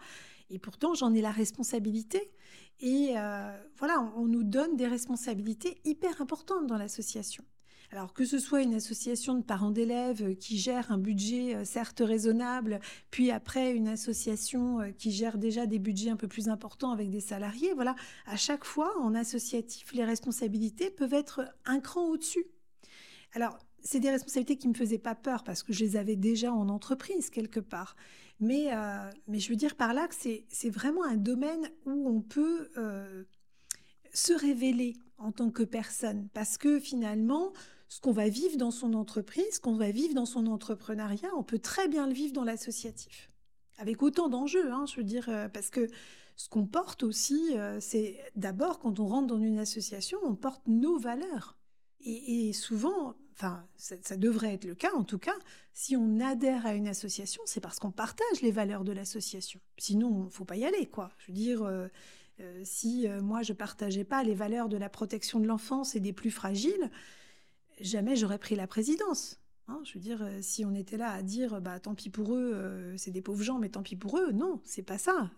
Et pourtant, j'en ai la responsabilité. Et euh, voilà, on, nous donne des responsabilités hyper importantes dans l'association. Alors que ce soit une association de parents d'élèves qui gère un budget euh, certes raisonnable, puis après une association euh, qui gère déjà des budgets un peu plus importants avec des salariés, voilà, à chaque fois en associatif, les responsabilités peuvent être un cran au-dessus. Alors, c'est des responsabilités qui ne me faisaient pas peur parce que je les avais déjà en entreprise quelque part. Mais, euh, mais je veux dire par là que c'est vraiment un domaine où on peut euh, se révéler en tant que personne. Parce que finalement, ce qu'on va vivre dans son entreprise, ce qu'on va vivre dans son entrepreneuriat, on peut très bien le vivre dans l'associatif. Avec autant d'enjeux, hein, je veux dire, euh, parce que ce qu'on porte aussi, c'est d'abord quand on rentre dans une association, on porte nos valeurs. Et, et souvent, enfin, ça, devrait être le cas en tout cas, si on adhère à une association, c'est parce qu'on partage les valeurs de l'association. Sinon, faut pas y aller, quoi. Je veux dire, euh, euh, si euh, moi je partageais pas les valeurs de la protection de l'enfance et des plus fragiles, jamais j'aurais pris la présidence. Hein. je veux dire, si on était là à dire, bah tant pis pour eux, c'est des pauvres gens, mais tant pis pour eux, non, c'est pas ça.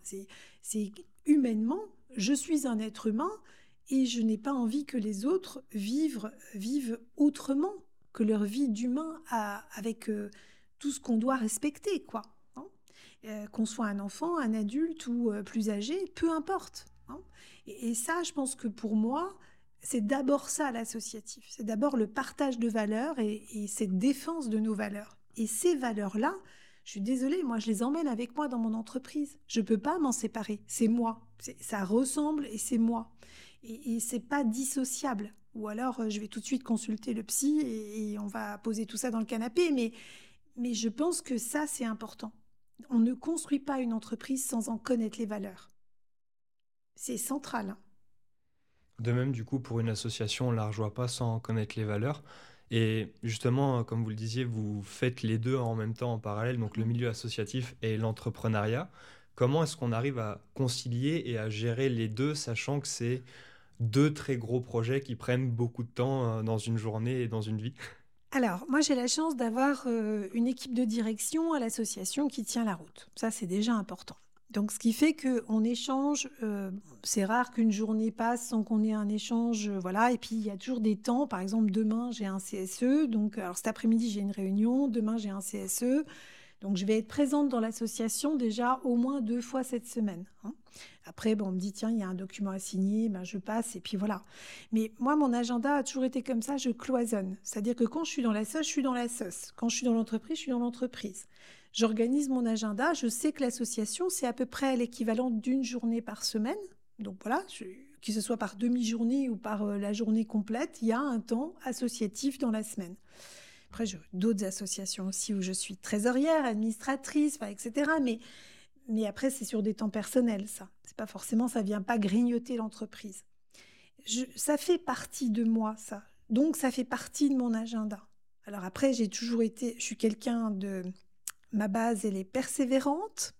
C'est humainement, je suis un être humain et je n'ai pas envie que les autres vivent, vivent autrement que leur vie d'humain avec euh, tout ce qu'on doit respecter, quoi. Hein. Euh, qu'on soit un enfant, un adulte ou euh, plus âgé, peu importe. Hein. et, ça, je pense que pour moi, c'est d'abord ça l'associatif. C'est d'abord le partage de valeurs et, et, cette défense de nos valeurs. Et ces valeurs-là, je suis désolée, moi je les emmène avec moi dans mon entreprise. Je ne peux pas m'en séparer. C'est moi. Ça ressemble et c'est moi. Et, et c'est pas dissociable. Ou alors, euh, je vais tout de suite consulter le psy et, on va poser tout ça dans le canapé. Mais, mais je pense que ça, c'est important. On ne construit pas une entreprise sans en connaître les valeurs. C'est central. Hein. De même, du coup, pour une association, on ne la rejoint pas sans connaître les valeurs. Et justement, comme vous le disiez, vous faites les deux en même temps, en parallèle, donc le milieu associatif et l'entrepreneuriat. Comment est-ce qu'on arrive à concilier et à gérer les deux, sachant que c'est deux très gros projets qui prennent beaucoup de temps euh, dans une journée et dans une vie alors, moi, j'ai la chance d'avoir euh, une équipe de direction à l'association qui tient la route. Ça, c'est déjà important. Donc, ce qui fait qu'on échange. Euh, c'est rare qu'une journée passe sans qu'on ait un échange, voilà. Et puis, il y a toujours des temps. Par exemple, demain, j'ai un CSE. Donc, alors cet après-midi, j'ai une réunion. Demain, j'ai un CSE. Donc, je vais être présente dans l'association déjà au moins deux fois cette semaine. Hein. Après, bon, on me dit, tiens, il y a un document à signer, ben, je passe, et puis voilà. Mais moi, mon agenda a toujours été comme ça, je cloisonne. C'est-à-dire que quand je suis dans la sauce, je suis dans la sauce. Quand je suis dans l'entreprise, je suis dans l'entreprise. J'organise mon agenda, je sais que l'association, c'est à peu près l'équivalent d'une journée par semaine. Donc voilà, que ce soit par demi-journée ou par euh, la journée complète, il y a un temps associatif dans la semaine. Après, j'ai d'autres associations aussi où je suis trésorière, administratrice, etc. Mais, mais après, c'est sur des temps personnels, ça. C'est pas forcément, ça vient pas grignoter l'entreprise. ça fait partie de moi, ça. Donc, ça fait partie de mon agenda. Alors après, j'ai toujours été, je suis quelqu'un de, ma base, elle est persévérante.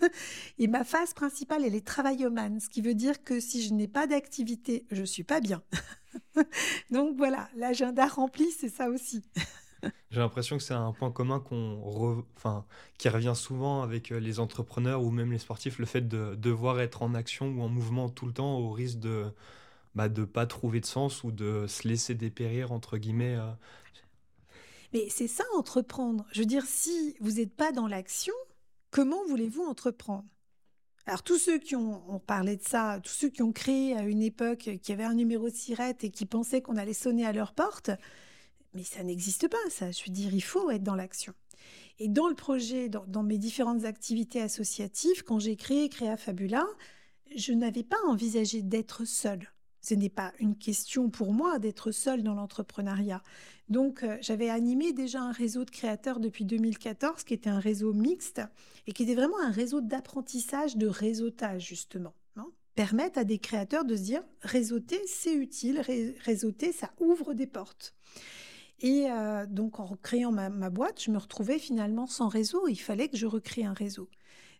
*laughs* et ma phase principale, elle est travaillomane, ce qui veut dire que si je n'ai pas d'activité, je suis pas bien. *laughs* Donc voilà, l'agenda rempli, c'est ça aussi. *laughs* J'ai l'impression que c'est un point commun qu'on enfin, qui revient souvent avec euh, les entrepreneurs ou même les sportifs, le fait de devoir être en action ou en mouvement tout le temps au risque de ne bah, pas trouver de sens ou de se laisser dépérir, entre guillemets. Euh. Mais c'est ça, entreprendre. Je veux dire, si vous n'êtes pas dans l'action, comment voulez-vous entreprendre? Alors tous ceux qui ont, on parlait de ça, tous ceux qui ont créé à une époque, qui avaient un numéro de sirette et qui pensaient qu'on allait sonner à leur porte, mais ça n'existe pas, ça. Je veux dire, il faut être dans l'action. Et dans le projet, dans, mes différentes activités associatives, quand j'ai créé Créa Fabula, je n'avais pas envisagé d'être seule. Ce n'est pas une question pour moi d'être seule dans l'entrepreneuriat. Donc, euh, j'avais animé déjà un réseau de créateurs depuis 2014, qui était un réseau mixte et qui était vraiment un réseau d'apprentissage, de réseautage, justement. Hein. Permettre à des créateurs de se dire réseauter, c'est utile, réseauter, ça ouvre des portes. Et euh, donc, en créant ma, boîte, je me retrouvais finalement sans réseau. Il fallait que je recrée un réseau.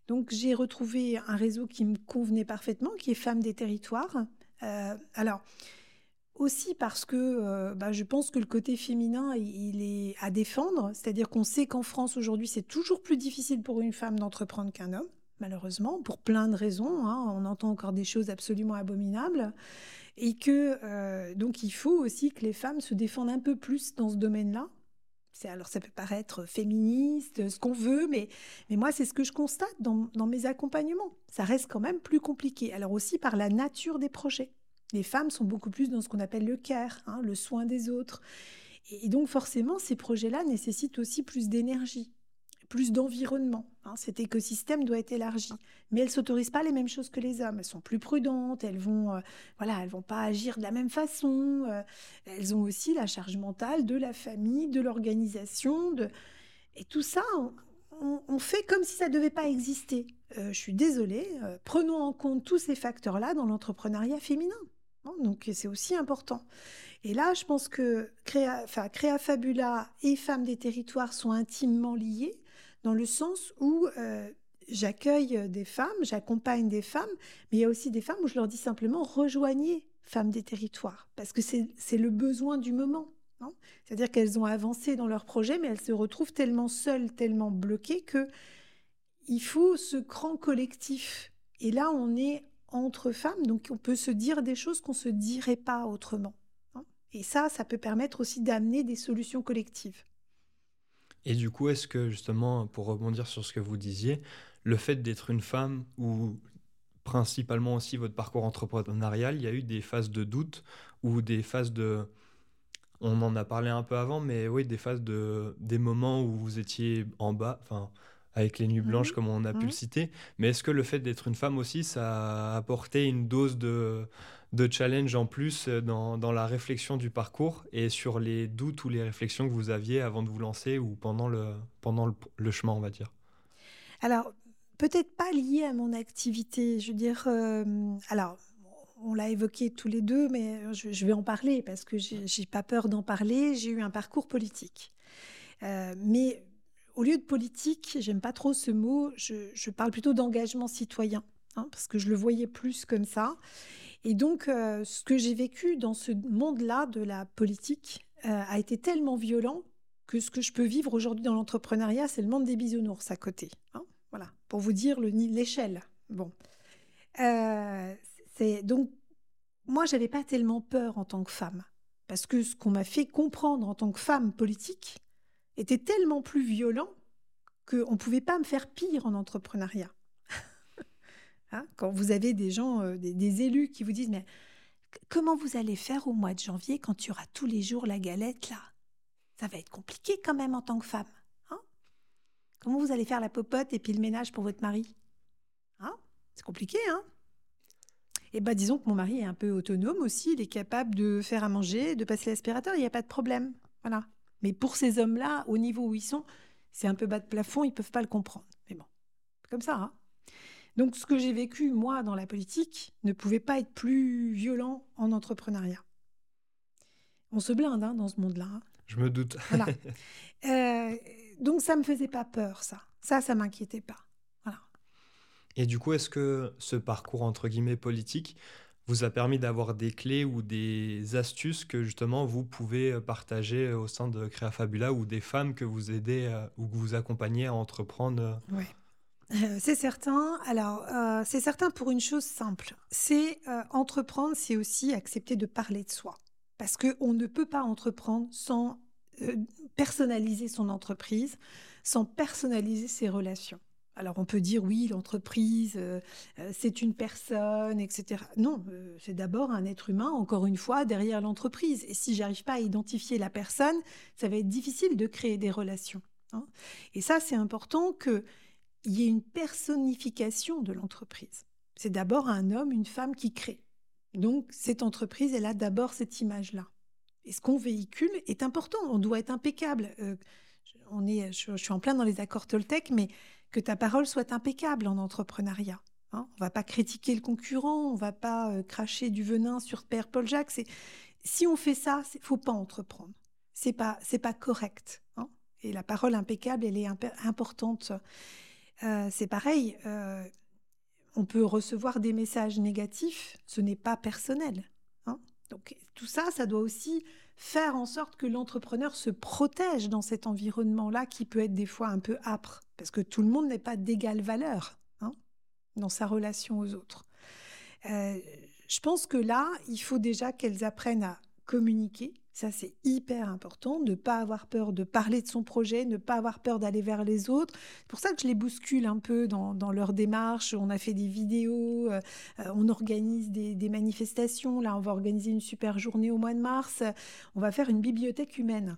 Donc, j'ai retrouvé un réseau qui me convenait parfaitement, qui est Femmes des Territoires. Euh, alors, aussi parce que euh, bah, je pense que le côté féminin, il est à défendre. C'est-à-dire qu'on sait qu'en France, aujourd'hui, c'est toujours plus difficile pour une femme d'entreprendre qu'un homme, malheureusement, pour plein de raisons. Hein. On entend encore des choses absolument abominables et que euh, donc il faut aussi que les femmes se défendent un peu plus dans ce domaine-là. Alors ça peut paraître féministe, ce qu'on veut, mais, mais moi c'est ce que je constate dans, dans, mes accompagnements. Ça reste quand même plus compliqué. Alors aussi par la nature des projets. Les femmes sont beaucoup plus dans ce qu'on appelle le care, hein, le soin des autres. Et donc forcément ces projets-là nécessitent aussi plus d'énergie plus d'environnement. Hein, cet écosystème doit être élargi. Mais elles s'autorisent pas les mêmes choses que les hommes. Elles sont plus prudentes. Elles vont, euh, voilà, elles vont pas agir de la même façon. Euh, elles ont aussi la charge mentale de la famille, de l'organisation, de et tout ça. On, fait comme si ça devait pas exister. Euh, je suis désolée. prenons en compte tous ces facteurs-là dans l'entrepreneuriat féminin. Hein, donc c'est aussi important. Et là, je pense que Créa, Créa Fabula et Femmes des territoires sont intimement liées dans le sens où euh, j'accueille des femmes, j'accompagne des femmes, mais il y a aussi des femmes où je leur dis simplement rejoignez Femmes des territoires, parce que c'est le besoin du moment. C'est-à-dire qu'elles ont avancé dans leur projet, mais elles se retrouvent tellement seules, tellement bloquées que il faut ce cran collectif. Et là, on est entre femmes, donc on peut se dire des choses qu'on ne se dirait pas autrement. Et ça, ça peut permettre aussi d'amener des solutions collectives. Et du coup, est-ce que justement, pour rebondir sur ce que vous disiez, le fait d'être une femme ou principalement aussi votre parcours entrepreneurial, il y a eu des phases de doute ou des phases de... On en a parlé un peu avant, mais oui, des phases de... des moments où vous étiez en bas, enfin, avec les nuits blanches, mmh. comme on a pu le mmh. citer. Mais est-ce que le fait d'être une femme aussi, ça a apporté une dose de, de challenge en plus euh, dans, dans, la réflexion du parcours et sur les doutes ou les réflexions que vous aviez avant de vous lancer ou pendant le, pendant le, chemin, on va dire Alors, peut-être pas lié à mon activité. Je veux dire, euh, alors, on l'a évoqué tous les deux, mais je, vais en parler parce que j'ai pas peur d'en parler. J'ai eu un parcours politique. Euh, mais au lieu de politique, j'aime pas trop ce mot, je, parle plutôt d'engagement citoyen, hein, parce que je le voyais plus comme ça. Et donc, euh, ce que j'ai vécu dans ce monde-là de la politique euh, a été tellement violent que ce que je peux vivre aujourd'hui dans l'entrepreneuriat, c'est le monde des bisounours à côté. Hein. voilà, pour vous dire l'échelle. Bon. c'est donc moi, j'avais pas tellement peur en tant que femme, parce que ce qu'on m'a fait comprendre en tant que femme politique était tellement plus violent qu'on ne pouvait pas me faire pire en entrepreneuriat. Hein Quand vous avez des gens, euh, des, élus qui vous disent, mais comment vous allez faire au mois de janvier quand tu auras tous les jours la galette là? Ça va être compliqué quand même en tant que femme. Hein? Comment vous allez faire la popote et puis le ménage pour votre mari? Hein? C'est compliqué, hein? Et bah, disons que mon mari est un peu autonome aussi, il est capable de faire à manger, de passer l'aspirateur, il n'y a pas de problème. Voilà. Mais pour ces hommes-là, au niveau où ils sont, c'est un peu bas de plafond, ils ne peuvent pas le comprendre. Mais bon, comme ça. Hein. Donc ce que j'ai vécu, moi, dans la politique, ne pouvait pas être plus violent en entrepreneuriat. On se blinde hein, dans ce monde-là. Hein. Je me doute. Voilà. *laughs* Euh, donc ça ne me faisait pas peur, ça. Ça, ça m'inquiétait pas. Et du coup, est-ce que ce parcours entre guillemets politique vous a permis d'avoir des clés ou des astuces que justement vous pouvez euh, partager au sein de Créa Fabula ou des femmes que vous aidez euh, ou que vous accompagnez à entreprendre euh? C'est certain. Alors, c'est certain pour une chose simple. C'est entreprendre, c'est aussi accepter de parler de soi. Parce qu'on ne peut pas entreprendre sans personnaliser son entreprise, sans personnaliser ses relations. Alors on peut dire oui, l'entreprise, euh, euh, c'est une personne, etc. Non, euh, c'est d'abord un être humain, encore une fois, derrière l'entreprise. Et si j'arrive pas à identifier la personne, ça va être difficile de créer des relations. Hein. Et ça, c'est important qu'il y ait une personnification de l'entreprise. C'est d'abord un homme, une femme qui crée. Donc cette entreprise, elle a d'abord cette image-là. Et ce qu'on véhicule est important, on doit être impeccable. on est, je, suis en plein dans les accords Toltec, mais que ta parole soit impeccable en entrepreneuriat. Hein. on va pas critiquer le concurrent, on va pas euh, cracher du venin sur Père Paul Jacques. Si on fait ça, il faut pas entreprendre. C'est pas pas correct. Hein. et la parole impeccable, elle est importante. Euh, c'est pareil. Euh, on peut recevoir des messages négatifs, ce n'est pas personnel. Hein. Donc tout ça, ça doit aussi faire en sorte que l'entrepreneur se protège dans cet environnement-là qui peut être des fois un peu âpre, parce que tout le monde n'est pas d'égale valeur hein, dans sa relation aux autres. Euh, je pense que là, il faut déjà qu'elles apprennent à communiquer, ça, c'est hyper important, ne pas avoir peur de parler de son projet, ne pas avoir peur d'aller vers les autres. C'est pour ça que je les bouscule un peu dans, leur démarche. On a fait des vidéos, euh, euh, on organise des, des, manifestations. Là, on va organiser une super journée au mois de mars. On va faire une bibliothèque humaine.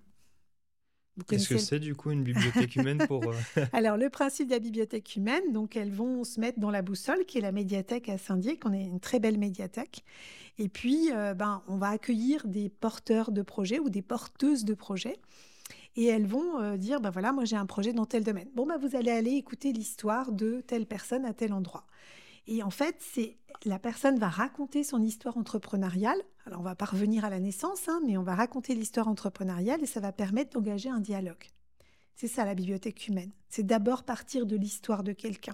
Qu'est-ce que c'est du coup une bibliothèque humaine pour euh, *laughs* Alors le principe de la bibliothèque humaine, donc elles vont se mettre dans la boussole qui est la médiathèque à Saint-Dié, qu'on est une très belle médiathèque. Et puis euh, ben on va accueillir des porteurs de projets ou des porteuses de projets. Et elles vont euh, dire, ben voilà, moi j'ai un projet dans tel domaine. Bon, ben vous allez aller écouter l'histoire de telle personne à tel endroit. Et en fait, c'est la personne va raconter son histoire entrepreneuriale. Alors, on va pas revenir à la naissance, hein, mais on va raconter l'histoire entrepreneuriale et ça va permettre d'engager un dialogue. C'est ça la bibliothèque humaine. C'est d'abord partir de l'histoire de quelqu'un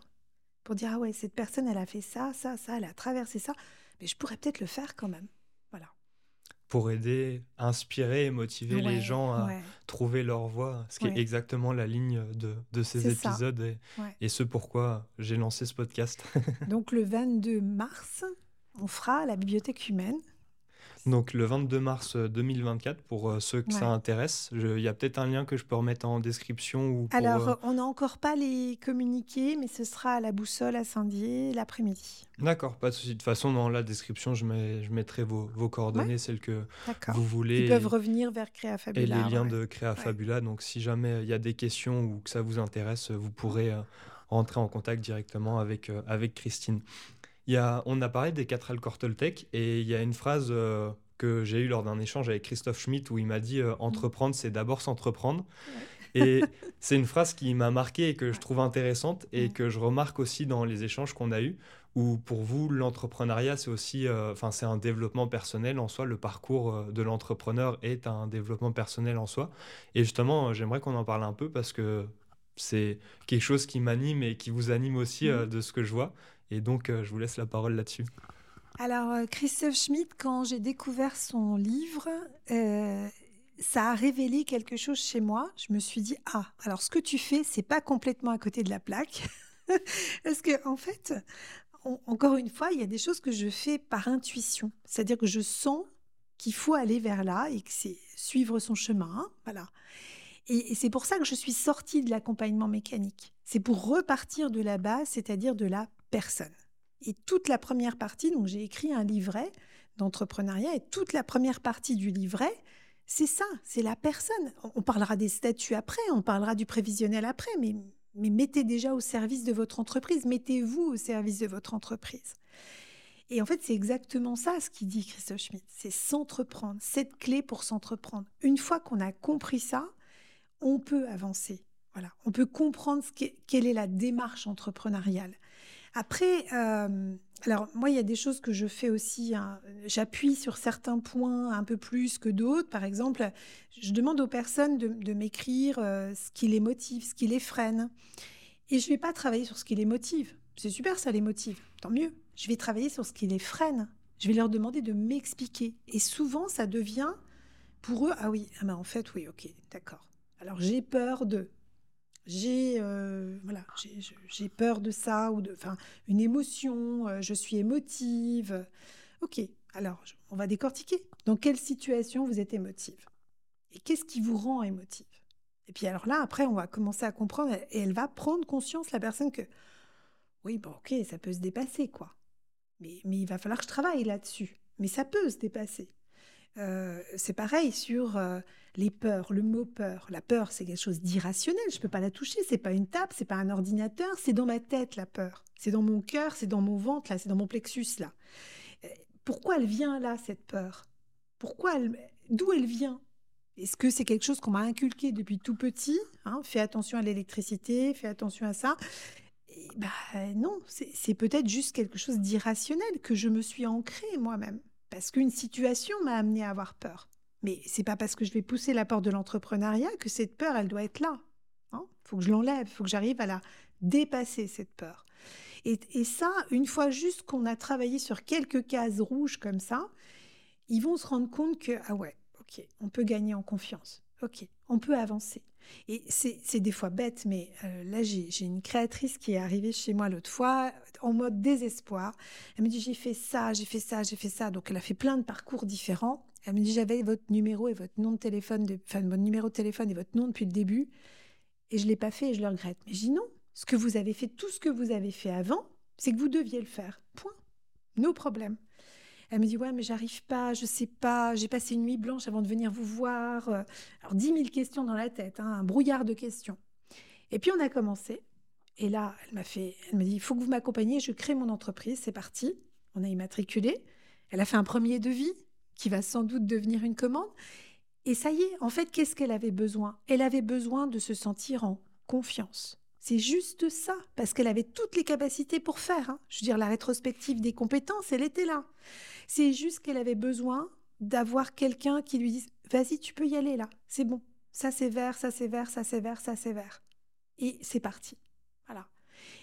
pour dire ah ouais cette personne elle a fait ça, ça, ça, elle a traversé ça, mais je pourrais peut-être le faire quand même. Pour aider, inspirer et motiver les gens à trouver leur voie, ce qui est exactement la ligne de, de ces épisodes et, et, ce pourquoi j'ai lancé ce podcast. *laughs* Donc le 22 mars, on fera la bibliothèque humaine donc le 22 mars 2024, euh, pour euh, ceux que ça intéresse, il y a peut-être un lien que je peux remettre en description. Ou Alors, euh, on n'a encore pas les communiqués, mais ce sera à la boussole à Saint-Dié l'après-midi. D'accord, pas de souci. De toute façon, dans la description, je, mets, je mettrai vos, vos coordonnées, celles que vous voulez. Ils peuvent revenir vers Créa Fabula. Et les liens de Créa Fabula. Donc, si jamais il y a des questions ou que ça vous intéresse, vous pourrez rentrer en contact directement avec, avec Christine. Il y a, on a parlé des quatre accords Toltec et il y a une phrase euh, que j'ai eue lors d'un échange avec Christophe Schmitt où il m'a dit euh, entreprendre, c'est d'abord s'entreprendre. Et c'est une phrase qui m'a marqué et que je trouve intéressante et que je remarque aussi dans les échanges qu'on a eus, où pour vous, l'entrepreneuriat, c'est aussi, euh, c'est un développement personnel en soi. Le parcours de l'entrepreneur est un développement personnel en soi. Et justement, j'aimerais qu'on en parle un peu parce que c'est quelque chose qui m'anime et qui vous anime aussi euh, de ce que je vois. Et donc, je vous laisse la parole là-dessus. Alors, Christophe Schmitt, quand j'ai découvert son livre, ça a révélé quelque chose chez moi. Je me suis dit, ah, alors ce que tu fais, c'est pas complètement à côté de la plaque. *laughs* Parce que, en fait, encore une fois, il y a des choses que je fais par intuition. C'est-à-dire que je sens qu'il faut aller vers là et que c'est suivre son chemin. Voilà. Et, c'est pour ça que je suis sortie de l'accompagnement mécanique. C'est pour repartir de la base, c'est-à-dire de la Et toute la première partie, donc j'ai écrit un livret d'entrepreneuriat, et toute la première partie du livret, c'est ça, c'est la personne. On parlera des statuts après, on parlera du prévisionnel après, mais mettez déjà au service de votre entreprise, mettez-vous au service de votre entreprise. Et en fait, c'est exactement ça ce qu'il dit Christophe Schmitt, c'est s'entreprendre, cette clé pour s'entreprendre. Une fois qu'on a compris ça, on peut avancer. Voilà, on peut comprendre quelle est la démarche entrepreneuriale. Après, euh, alors moi, il y a des choses que je fais aussi. Hein. J'appuie sur certains points un peu plus que d'autres. Par exemple, je demande aux personnes de, m'écrire euh, ce qui les motive, ce qui les freine. Et je ne vais pas travailler sur ce qui les motive. C'est super, ça les motive. Tant mieux. Je vais travailler sur ce qui les freine. Je vais leur demander de m'expliquer. Et souvent, ça devient pour eux, ah oui, ah ben en fait, oui, ok, d'accord. Alors j'ai peur de j'ai euh, voilà, j'ai peur de ça ou de, enfin, une émotion, euh, je suis émotive. Ok, alors on va décortiquer. Dans quelle situation vous êtes émotive? Et qu'est-ce qui vous rend émotive? Et puis alors là, après, on va commencer à comprendre et elle va prendre conscience, la personne, que oui, bon, ok, ça peut se dépasser, quoi. Mais, mais il va falloir que je travaille là-dessus. Mais ça peut se dépasser. Euh, c'est pareil sur euh, les peurs, le mot peur. La peur, c'est quelque chose d'irrationnel. Je ne peux pas la toucher. C'est pas une table, c'est pas un ordinateur. C'est dans ma tête la peur. C'est dans mon cœur, c'est dans mon ventre là, c'est dans mon plexus là. Euh, pourquoi elle vient là cette peur? Pourquoi d'où elle vient? Est-ce que c'est quelque chose qu'on m'a inculqué depuis tout petit hein? Fais attention à l'électricité, fais attention à ça. bah non, c'est peut-être juste quelque chose d'irrationnel que je me suis ancré moi-même parce qu'une situation m'a amené à avoir peur. Mais c'est pas parce que je vais pousser la porte de l'entrepreneuriat que cette peur, elle doit être là. Il hein. faut que je l'enlève, il faut que j'arrive à la dépasser, cette peur. Et, et ça, une fois juste qu'on a travaillé sur quelques cases rouges comme ça, ils vont se rendre compte que, ah ouais, ok, on peut gagner en confiance. Ok, on peut avancer. Et c'est des fois bête, mais euh, là, j'ai une créatrice qui est arrivée chez moi l'autre fois en mode désespoir. Elle me dit, j'ai fait ça, j'ai fait ça, j'ai fait ça. Donc, elle a fait plein de parcours différents. Elle me dit, j'avais votre numéro et votre nom de téléphone, enfin, votre numéro de téléphone et votre nom depuis le début. Et je ne l'ai pas fait et je le regrette. Mais je dis non, ce que vous avez fait, tout ce que vous avez fait avant, c'est que vous deviez le faire. Point. Nos problèmes. Elle me dit ouais mais j'arrive pas, je sais pas, j'ai passé une nuit blanche avant de venir vous voir. Alors dix mille questions dans la tête, hein, un brouillard de questions. Et puis on a commencé. Et là, elle m'a fait, elle me dit il faut que vous m'accompagniez, je crée mon entreprise, c'est parti. On a immatriculé. Elle a fait un premier devis qui va sans doute devenir une commande. Et ça y est, en fait, qu'est-ce qu'elle avait besoin? Elle avait besoin de se sentir en confiance. C'est juste ça, parce qu'elle avait toutes les capacités pour faire. Hein. Je veux dire, la rétrospective des compétences, elle était là. C'est juste qu'elle avait besoin d'avoir quelqu'un qui lui dise Vas-y, tu peux y aller là, c'est bon. Ça c'est vert, ça c'est vert, ça c'est vert, ça c'est vert. Et c'est parti. Voilà.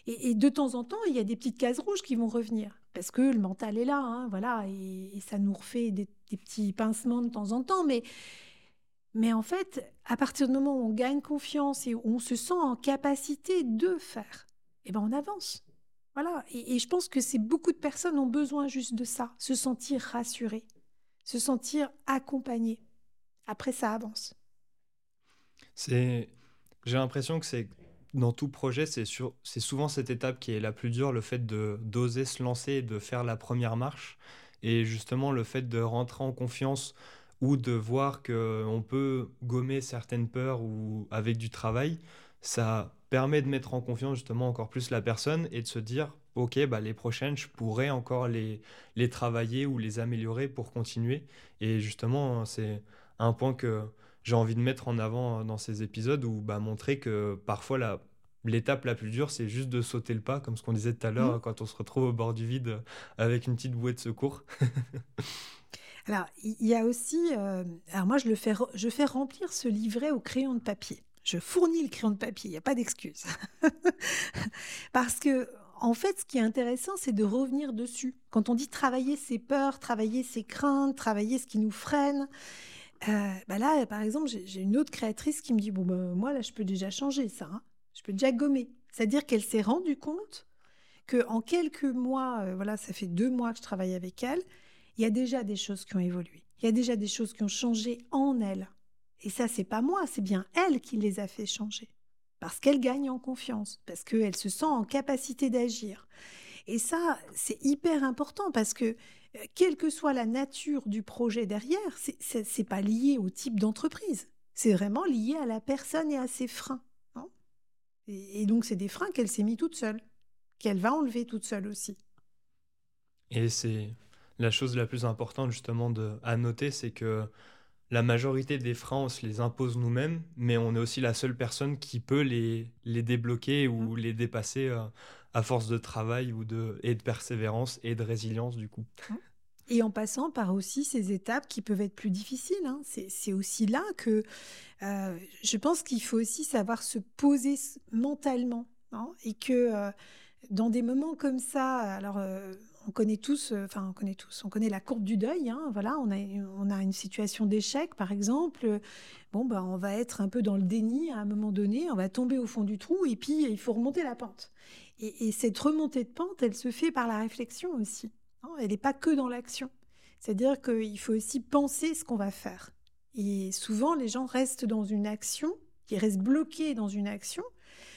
Et, de temps en temps, il y a des petites cases rouges qui vont revenir parce que le mental est là, hein, voilà, et, ça nous refait des, petits pincements de temps en temps. Mais, mais en fait, à partir du moment où on gagne confiance et où on se sent en capacité de faire, eh ben on avance. Voilà, et, je pense que beaucoup de personnes ont besoin juste de ça, se sentir rassurées, se sentir accompagnées. Après, ça avance. C'est, j'ai l'impression que c'est dans tout projet, c'est c'est souvent cette étape qui est la plus dure, le fait de d'oser se lancer et de faire la première marche, et justement le fait de rentrer en confiance ou de voir que on peut gommer certaines peurs ou avec du travail, ça permet de mettre en confiance justement encore plus la personne et de se dire ok bah les prochaines je pourrais encore les, les travailler ou les améliorer pour continuer et justement c'est un point que j'ai envie de mettre en avant dans ces épisodes ou bah, montrer que parfois la, l'étape la plus dure, c'est juste de sauter le pas, comme ce qu'on disait tout à l'heure, mmh. quand on se retrouve au bord du vide avec une petite bouée de secours. *laughs* alors, il y a aussi, euh, alors moi je le fais, je fais remplir ce livret au crayon de papier. Je fournis le crayon de papier, il n'y a pas d'excuse. *laughs* Parce que, en fait, ce qui est intéressant, c'est de revenir dessus. Quand on dit travailler ses peurs, travailler ses craintes, travailler ce qui nous freine, euh, bah là, par exemple, j'ai une autre créatrice qui me dit Bon, bah, moi, là, je peux déjà changer ça. Hein. Je peux déjà gommer. C'est-à-dire qu'elle s'est rendue compte que en quelques mois, euh, voilà, ça fait deux mois que je travaille avec elle, il y a déjà des choses qui ont évolué. Il y a déjà des choses qui ont changé en elle. Et ça, c'est pas moi, c'est bien elle qui les a fait changer. Parce qu'elle gagne en confiance, parce qu'elle se sent en capacité d'agir. Et ça, c'est hyper important parce que, euh, quelle que soit la nature du projet derrière, c'est pas lié au type d'entreprise. C'est vraiment lié à la personne et à ses freins. et, et donc, c'est des freins qu'elle s'est mis toute seule, qu'elle va enlever toute seule aussi. Et c'est la chose la plus importante justement de, à noter, c'est que la majorité des freins, on se les impose nous-mêmes, mais on est aussi la seule personne qui peut les, les débloquer ou mmh. les dépasser euh, à force de travail ou de, et de persévérance et de résilience du coup. Mmh. Et en passant par aussi ces étapes qui peuvent être plus difficiles. Hein. C'est aussi là que euh, je pense qu'il faut aussi savoir se poser mentalement. Hein, et que euh, dans des moments comme ça, alors on connaît tous, euh, enfin on connaît tous, on connaît la courbe du deuil. Hein, voilà, on a, on a une situation d'échec, par exemple. Bon, ben, on va être un peu dans le déni à un moment donné, on va tomber au fond du trou et puis il faut remonter la pente. Et, cette remontée de pente, elle se fait par la réflexion aussi. Hein, elle n'est pas que dans l'action. C'est-à-dire qu'il faut aussi penser ce qu'on va faire. Et souvent, les gens restent dans une action, ils restent bloqués dans une action,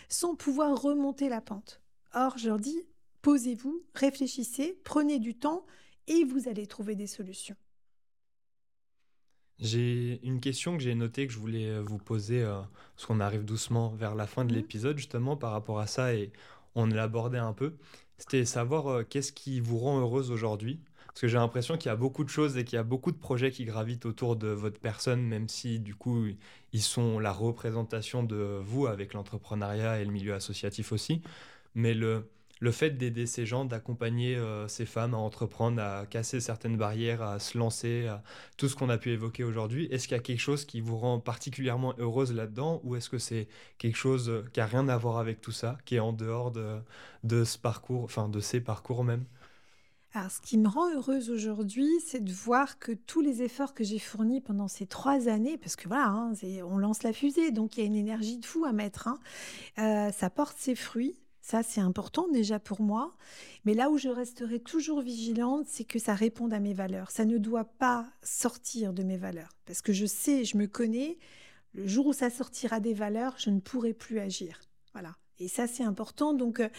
sans pouvoir remonter la pente. Or, je leur dis, Posez-vous, réfléchissez, prenez du temps et vous allez trouver des solutions. J'ai une question que j'ai notée que je voulais euh, vous poser, euh, parce qu'on arrive doucement vers la fin de mmh. l'épisode, justement, par rapport à ça, et on l'a abordé un peu. C'était savoir euh, qu'est-ce qui vous rend heureuse aujourd'hui? Parce que j'ai l'impression qu'il y a beaucoup de choses et qu'il y a beaucoup de projets qui gravitent autour de votre personne, même si du coup ils sont la représentation de vous avec l'entrepreneuriat et le milieu associatif aussi. Mais le, le fait d'aider ces gens, d'accompagner euh, ces femmes à entreprendre, à casser certaines barrières, à se lancer, tout ce qu'on a pu évoquer aujourd'hui, est-ce qu'il y a quelque chose qui vous rend particulièrement heureuse là-dedans ou est-ce que c'est quelque chose euh, qui a rien à voir avec tout ça, qui est en dehors de, de ce parcours, enfin de ces parcours même? Alors, ce qui me rend heureuse aujourd'hui, c'est de voir que tous les efforts que j'ai fournis pendant ces trois années, parce que voilà, hein, on lance la fusée, donc il y a une énergie de fou à mettre, hein, euh, ça porte ses fruits. Ça, c'est important déjà pour moi. Mais là où je resterai toujours vigilante, c'est que ça réponde à mes valeurs. Ça ne doit pas sortir de mes valeurs. Parce que je sais, je me connais, le jour où ça sortira des valeurs, je ne pourrai plus agir. Voilà. Et ça, c'est important. Donc, euh,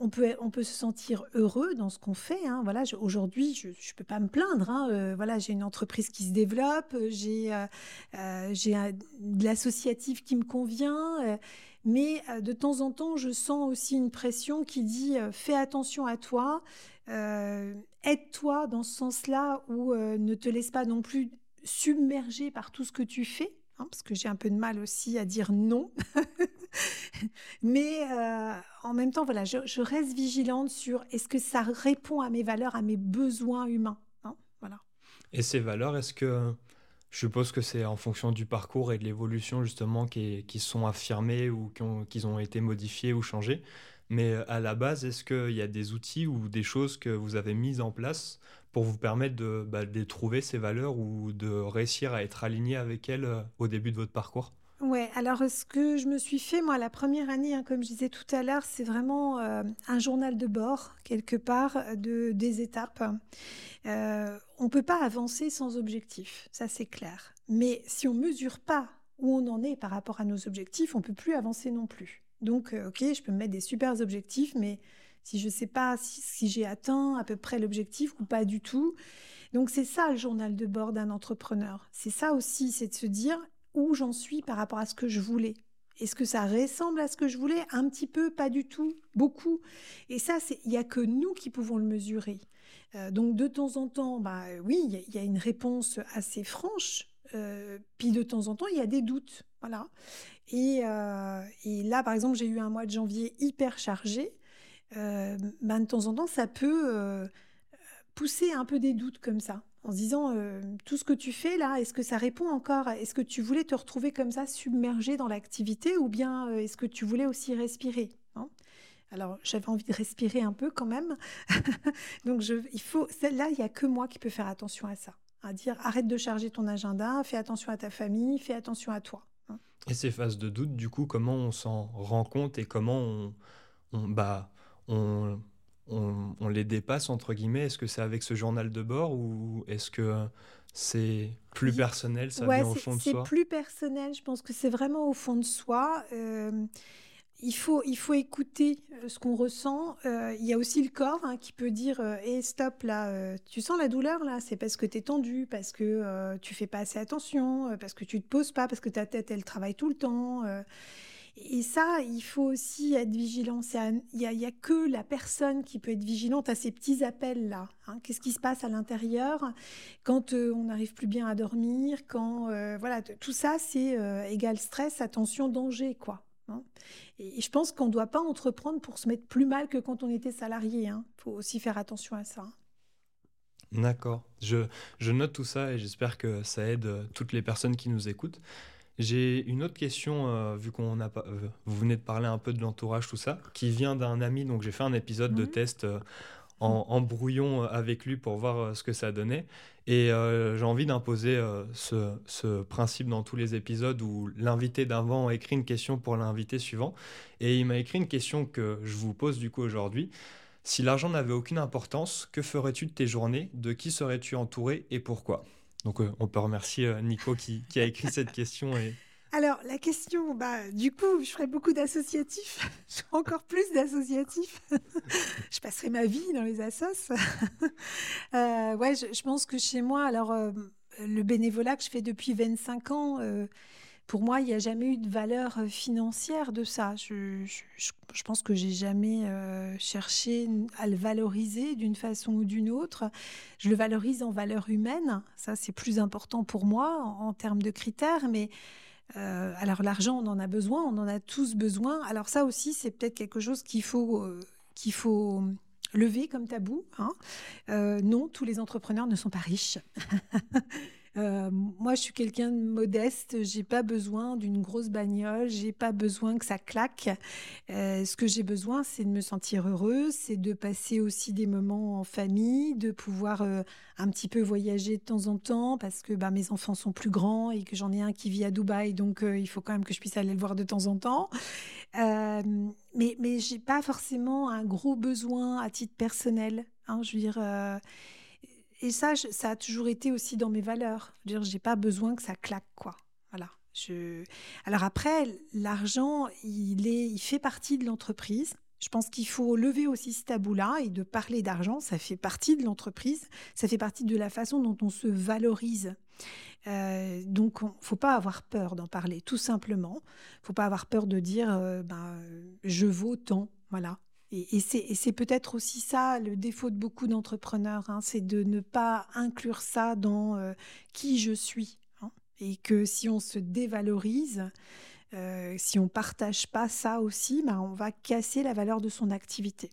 on peut, on peut se sentir heureux dans ce qu'on fait. Hein. Voilà, aujourd'hui, je ne peux pas me plaindre. Hein. Euh, voilà, j'ai une entreprise qui se développe, j'ai euh, j'ai de l'associatif qui me convient. Mais euh, de temps en temps, je sens aussi une pression qui dit euh, fais attention à toi, euh, aide-toi dans ce sens-là, ou ne te laisse pas non plus submerger par tout ce que tu fais, hein, parce que j'ai un peu de mal aussi à dire non. *laughs* Mais en même temps, voilà, je, reste vigilante sur est-ce que ça répond à mes valeurs, à mes besoins humains. Hein, voilà. Et ces valeurs, est-ce que je suppose que c'est en fonction du parcours et de l'évolution justement qui, qui, sont affirmés ou qui ont, été modifiés ou changés. Mais euh, à la base, est-ce qu'il y a des outils ou des choses que vous avez mises en place pour vous permettre de, bah, de trouver ces valeurs ou de réussir à être aligné avec elles euh, au début de votre parcours? Ouais, alors ce que je me suis fait, moi, la première année, hein, comme je disais tout à l'heure, c'est vraiment euh, un journal de bord, quelque part, de, des étapes. Euh, on ne peut pas avancer sans objectif, ça c'est clair. Mais si on ne mesure pas où on en est par rapport à nos objectifs, on ne peut plus avancer non plus. Donc, euh, ok, je peux me mettre des super objectifs, mais si je ne sais pas si, si j'ai atteint à peu près l'objectif ou pas du tout. Donc, c'est ça le journal de bord d'un entrepreneur. C'est ça aussi, c'est de se dire, où j'en suis par rapport à ce que je voulais. Est-ce que ça ressemble à ce que je voulais? Un petit peu, pas du tout, beaucoup. Et ça, il n'y a que nous qui pouvons le mesurer. Euh, donc de temps en temps, bah, oui, il y, a une réponse assez franche puis de temps en temps, il y a des doutes. Voilà. Et, et là, par exemple, j'ai eu un mois de janvier hyper chargé. Ben, de temps en temps, ça peut pousser un peu des doutes comme ça en se disant euh, tout ce que tu fais là, est-ce que ça répond encore? Est-ce que tu voulais te retrouver comme ça submergé dans l'activité ou bien euh, est-ce que tu voulais aussi respirer hein? Alors j'avais envie de respirer un peu quand même. *laughs* Donc il faut là il y a que moi qui peux faire attention à ça, à dire arrête de charger ton agenda, fais attention à ta famille, fais attention à toi. Hein. et ces phases de doute, du coup, comment on s'en rend compte et comment on, on bah on on, les dépasse, entre guillemets Est-ce que c'est avec ce journal de bord ou est-ce que c'est plus personnel, ça vient au fond de soi? C'est plus personnel, je pense que c'est vraiment au fond de soi. Euh, il, faut, il faut écouter euh, ce qu'on ressent. Euh, il y a aussi le corps hein, qui peut dire hey, stop, là, tu sens la douleur, là, c'est parce que tu es tendu, parce que tu fais pas assez attention, parce que tu te poses pas, parce que ta tête, elle travaille tout le temps. Et ça, il faut aussi être vigilant. Il n'y a, que la personne qui peut être vigilante à ces petits appels-là. Hein. Qu'est-ce qui se passe à l'intérieur quand euh, on n'arrive plus bien à dormir Quand euh, voilà, tout ça, c'est euh, égal stress, attention, danger, quoi. Hein. Et, je pense qu'on ne doit pas entreprendre pour se mettre plus mal que quand on était salarié. Il hein. faut aussi faire attention à ça. D'accord. Je, je note tout ça et j'espère que ça aide toutes les personnes qui nous écoutent. J'ai une autre question, euh, vu qu'on a euh, vous venez de parler un peu de l'entourage, tout ça, qui vient d'un ami. Donc j'ai fait un épisode de mhm. test euh, en, brouillon avec lui pour voir ce que ça donnait. Et j'ai envie d'imposer ce, ce, principe dans tous les épisodes où l'invité d'avant écrit une question pour l'invité suivant. Et il m'a écrit une question que je vous pose du coup aujourd'hui. Si l'argent n'avait aucune importance, que ferais-tu de tes journées? De qui serais-tu entouré et pourquoi? Donc euh, on peut remercier euh, Nico qui, a écrit cette question. Et... Alors la question, bah, du coup, je ferai beaucoup d'associatifs, *laughs* encore plus d'associatifs. *laughs* je passerai ma vie dans les assos. *laughs* euh, ouais, je, pense que chez moi, alors euh, le bénévolat que je fais depuis 25 ans, pour moi, il n'y a jamais eu de valeur euh, financière de ça. Je, pense que j'ai jamais euh, cherché à le valoriser d'une façon ou d'une autre. Je le valorise en valeur humaine. Ça, c'est plus important pour moi en, termes de critères. Mais euh, alors, l'argent, on en a besoin, on en a tous besoin. Alors, ça aussi, c'est peut-être quelque chose qu'il faut, qu'il faut lever comme tabou. Hein. non, tous les entrepreneurs ne sont pas riches. *laughs* Euh, moi, je suis quelqu'un de modeste. J'ai pas besoin d'une grosse bagnole. J'ai pas besoin que ça claque. Euh, ce que j'ai besoin, c'est de me sentir heureuse, c'est de passer aussi des moments en famille, de pouvoir euh, un petit peu voyager de temps en temps parce que bah, mes enfants sont plus grands et que j'en ai un qui vit à Dubaï, donc il faut quand même que je puisse aller le voir de temps en temps. mais mais j'ai pas forcément un gros besoin à titre personnel. Hein, je veux dire et ça, ça a toujours été aussi dans mes valeurs. Je j'ai pas besoin que ça claque, quoi. Voilà. Je... Alors après, l'argent, il, est, il fait partie de l'entreprise. Je pense qu'il faut lever aussi ce tabou-là et de parler d'argent, ça fait partie de l'entreprise, ça fait partie de la façon dont on se valorise. Euh, donc, il faut pas avoir peur d'en parler, tout simplement. Faut pas avoir peur de dire, euh, ben, je vaux tant, voilà. Et, c'est peut-être aussi ça le défaut de beaucoup d'entrepreneurs, hein, c'est de ne pas inclure ça dans euh, qui je suis. Hein. et que si on se dévalorise, euh, si on partage pas ça aussi, bah, on va casser la valeur de son activité.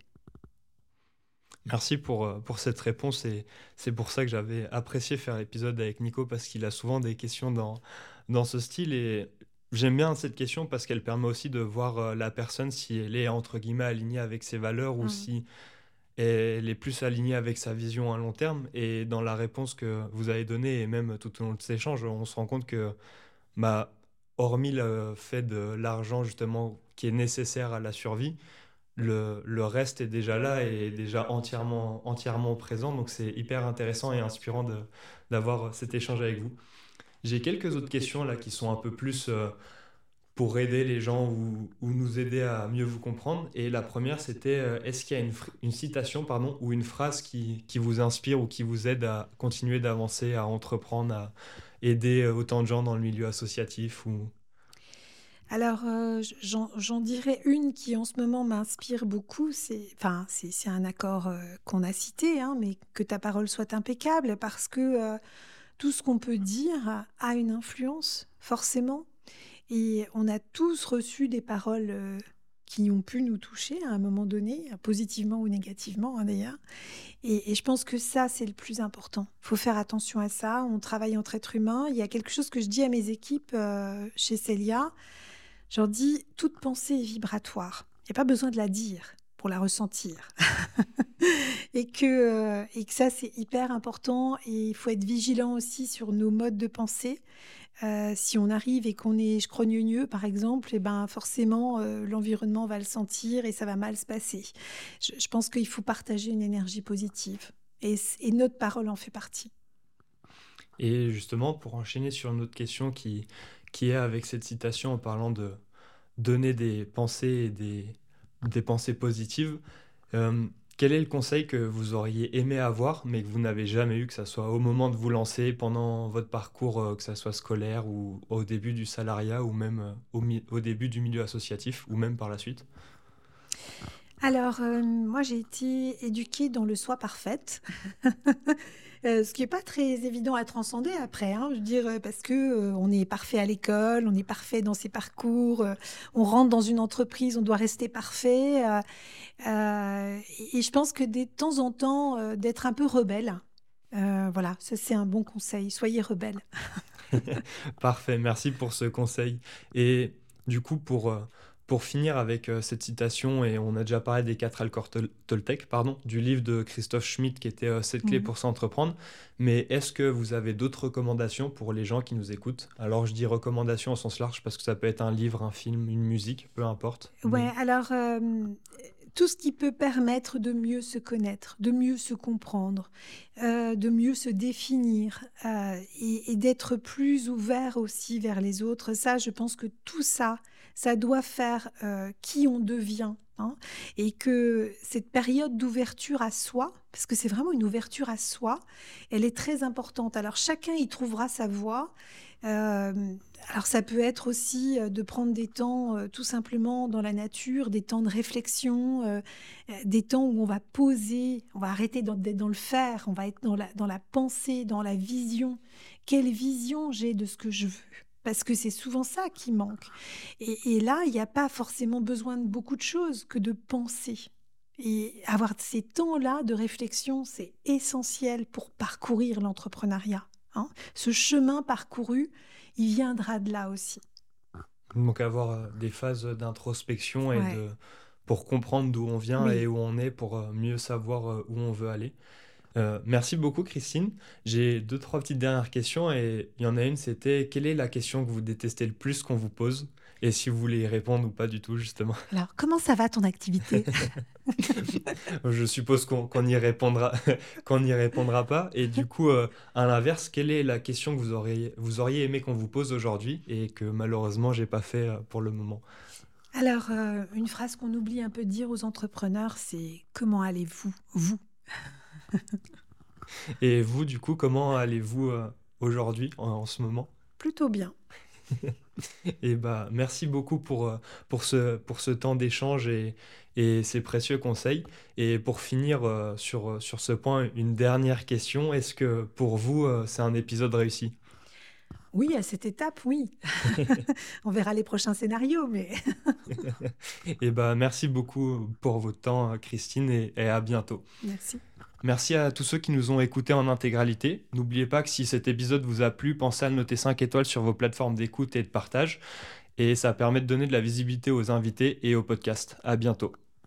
Merci pour, euh, pour cette réponse et c'est pour ça que j'avais apprécié faire l'épisode avec Nico parce qu'il a souvent des questions dans, dans ce style et J'aime bien cette question parce qu'elle permet aussi de voir euh, la personne si elle est entre guillemets alignée avec ses valeurs ou si elle est plus alignée avec sa vision à long terme. Et dans la réponse que vous avez donnée et même tout au long de cet échange, on se rend compte que, bah, hormis le fait de l'argent justement qui est nécessaire à la survie, le, le, reste est déjà là et est déjà entièrement, entièrement présent. Donc c'est hyper intéressant et inspirant d'avoir cet échange avec vous. J'ai quelques autres questions là qui sont un peu plus euh, pour aider les gens ou, nous aider à mieux vous comprendre. Et la première, c'était euh, est-ce qu'il y a une, citation pardon, ou une phrase qui, qui, vous inspire ou qui vous aide à continuer d'avancer, à entreprendre, à aider euh, autant de gens dans le milieu associatif. Alors, j'en dirais une qui en ce moment m'inspire beaucoup. C'est un accord qu'on a cité, hein, mais que ta parole soit impeccable, parce que tout ce qu'on peut dire a une influence, forcément. Et on a tous reçu des paroles euh, qui ont pu nous toucher à un moment donné, positivement ou négativement hein, d'ailleurs. Et, je pense que ça, c'est le plus important. Il faut faire attention à ça. On travaille entre êtres humains. Il y a quelque chose que je dis à mes équipes euh, chez Celia. Je leur dis, toute pensée est vibratoire. Il n'y a pas besoin de la dire pour la ressentir. *laughs* et, que, euh, et que ça, c'est hyper important. Et il faut être vigilant aussi sur nos modes de pensée. Euh, si on arrive et qu'on est scrogneux, par exemple, et eh ben forcément, euh, l'environnement va le sentir et ça va mal se passer. Je, pense qu'il faut partager une énergie positive. Et, et, notre parole en fait partie. Et justement, pour enchaîner sur une autre question qui, qui est avec cette citation en parlant de donner des pensées et des, des pensées positives, euh, quel est le conseil que vous auriez aimé avoir, mais que vous n'avez jamais eu, que ce soit au moment de vous lancer, pendant votre parcours, euh, que ce soit scolaire ou au début du salariat, ou même euh, au, début du milieu associatif, ou même par la suite? Alors, moi, j'ai été éduquée dans le soi parfaite. *laughs* Euh, ce qui n'est pas très évident à transcender après, hein, je veux dire, parce que euh, on est parfait à l'école, on est parfait dans ses parcours, euh, on rentre dans une entreprise, on doit rester parfait. et je pense que de temps en temps, d'être un peu rebelle, voilà, ça c'est un bon conseil. Soyez rebelle. *laughs* Parfait, merci pour ce conseil. Et du coup, pour pour finir avec euh, cette citation, et on a déjà parlé des quatre accords Toltec, pardon, du livre de Christophe Schmitt qui était Cette clé mhm. pour s'entreprendre. Mais est-ce que vous avez d'autres recommandations pour les gens qui nous écoutent? Alors je dis recommandations au sens large parce que ça peut être un livre, un film, une musique, peu importe. Ouais, alors euh, tout ce qui peut permettre de mieux se connaître, de mieux se comprendre, euh, de mieux se définir et, et d'être plus ouvert aussi vers les autres. Ça, je pense que tout ça, ça doit faire euh, qui on devient. Hein, et que cette période d'ouverture à soi, parce que c'est vraiment une ouverture à soi, elle est très importante. Alors chacun y trouvera sa voie. Euh, alors ça peut être aussi euh, de prendre des temps tout simplement dans la nature, des temps de réflexion, des temps où on va poser, on va arrêter d'être dans le faire, on va être dans la, dans la pensée, dans la vision. Quelle vision j'ai de ce que je veux? Parce que c'est souvent ça qui manque. Et, là, il n'y a pas forcément besoin de beaucoup de choses que de penser. Et avoir ces temps-là de réflexion, c'est essentiel pour parcourir l'entrepreneuriat. Hein. Ce chemin parcouru, il viendra de là aussi. Donc avoir euh, des phases d'introspection et de, pour comprendre d'où on vient et où on est, pour euh, mieux savoir euh, où on veut aller. Euh, merci beaucoup, Christine. J'ai deux, trois petites dernières questions et il y en a une, c'était quelle est la question que vous détestez le plus qu'on vous pose? Et si vous voulez y répondre ou pas du tout, justement. *laughs* Alors, comment ça va ton activité? *laughs* Je suppose qu'on n'y répondra, *laughs* qu'on n'y répondra pas. Et du coup, euh, à l'inverse, quelle est la question que vous auriez, vous auriez aimé qu'on vous pose aujourd'hui et que malheureusement, j'ai pas fait euh, pour le moment? Alors, une phrase qu'on oublie un peu de dire aux entrepreneurs, c'est comment allez-vous, vous? *laughs* Et vous, du coup, comment allez-vous euh, aujourd'hui, en, ce moment? Plutôt bien. *laughs* et bah, merci beaucoup pour, euh, pour, ce, pour ce temps d'échange et, et ces précieux conseils. Et pour finir euh, sur, sur ce point, une dernière question. Est-ce que pour vous, c'est un épisode réussi? Oui, à cette étape, oui. *laughs* On verra les prochains scénarios, mais. et bah, merci beaucoup pour votre temps, Christine, et, et à bientôt. Merci. Merci à tous ceux qui nous ont écoutés en intégralité. N'oubliez pas que si cet épisode vous a plu, pensez à noter 5 étoiles sur vos plateformes d'écoute et de partage. Et ça permet de donner de la visibilité aux invités et au podcast. À bientôt.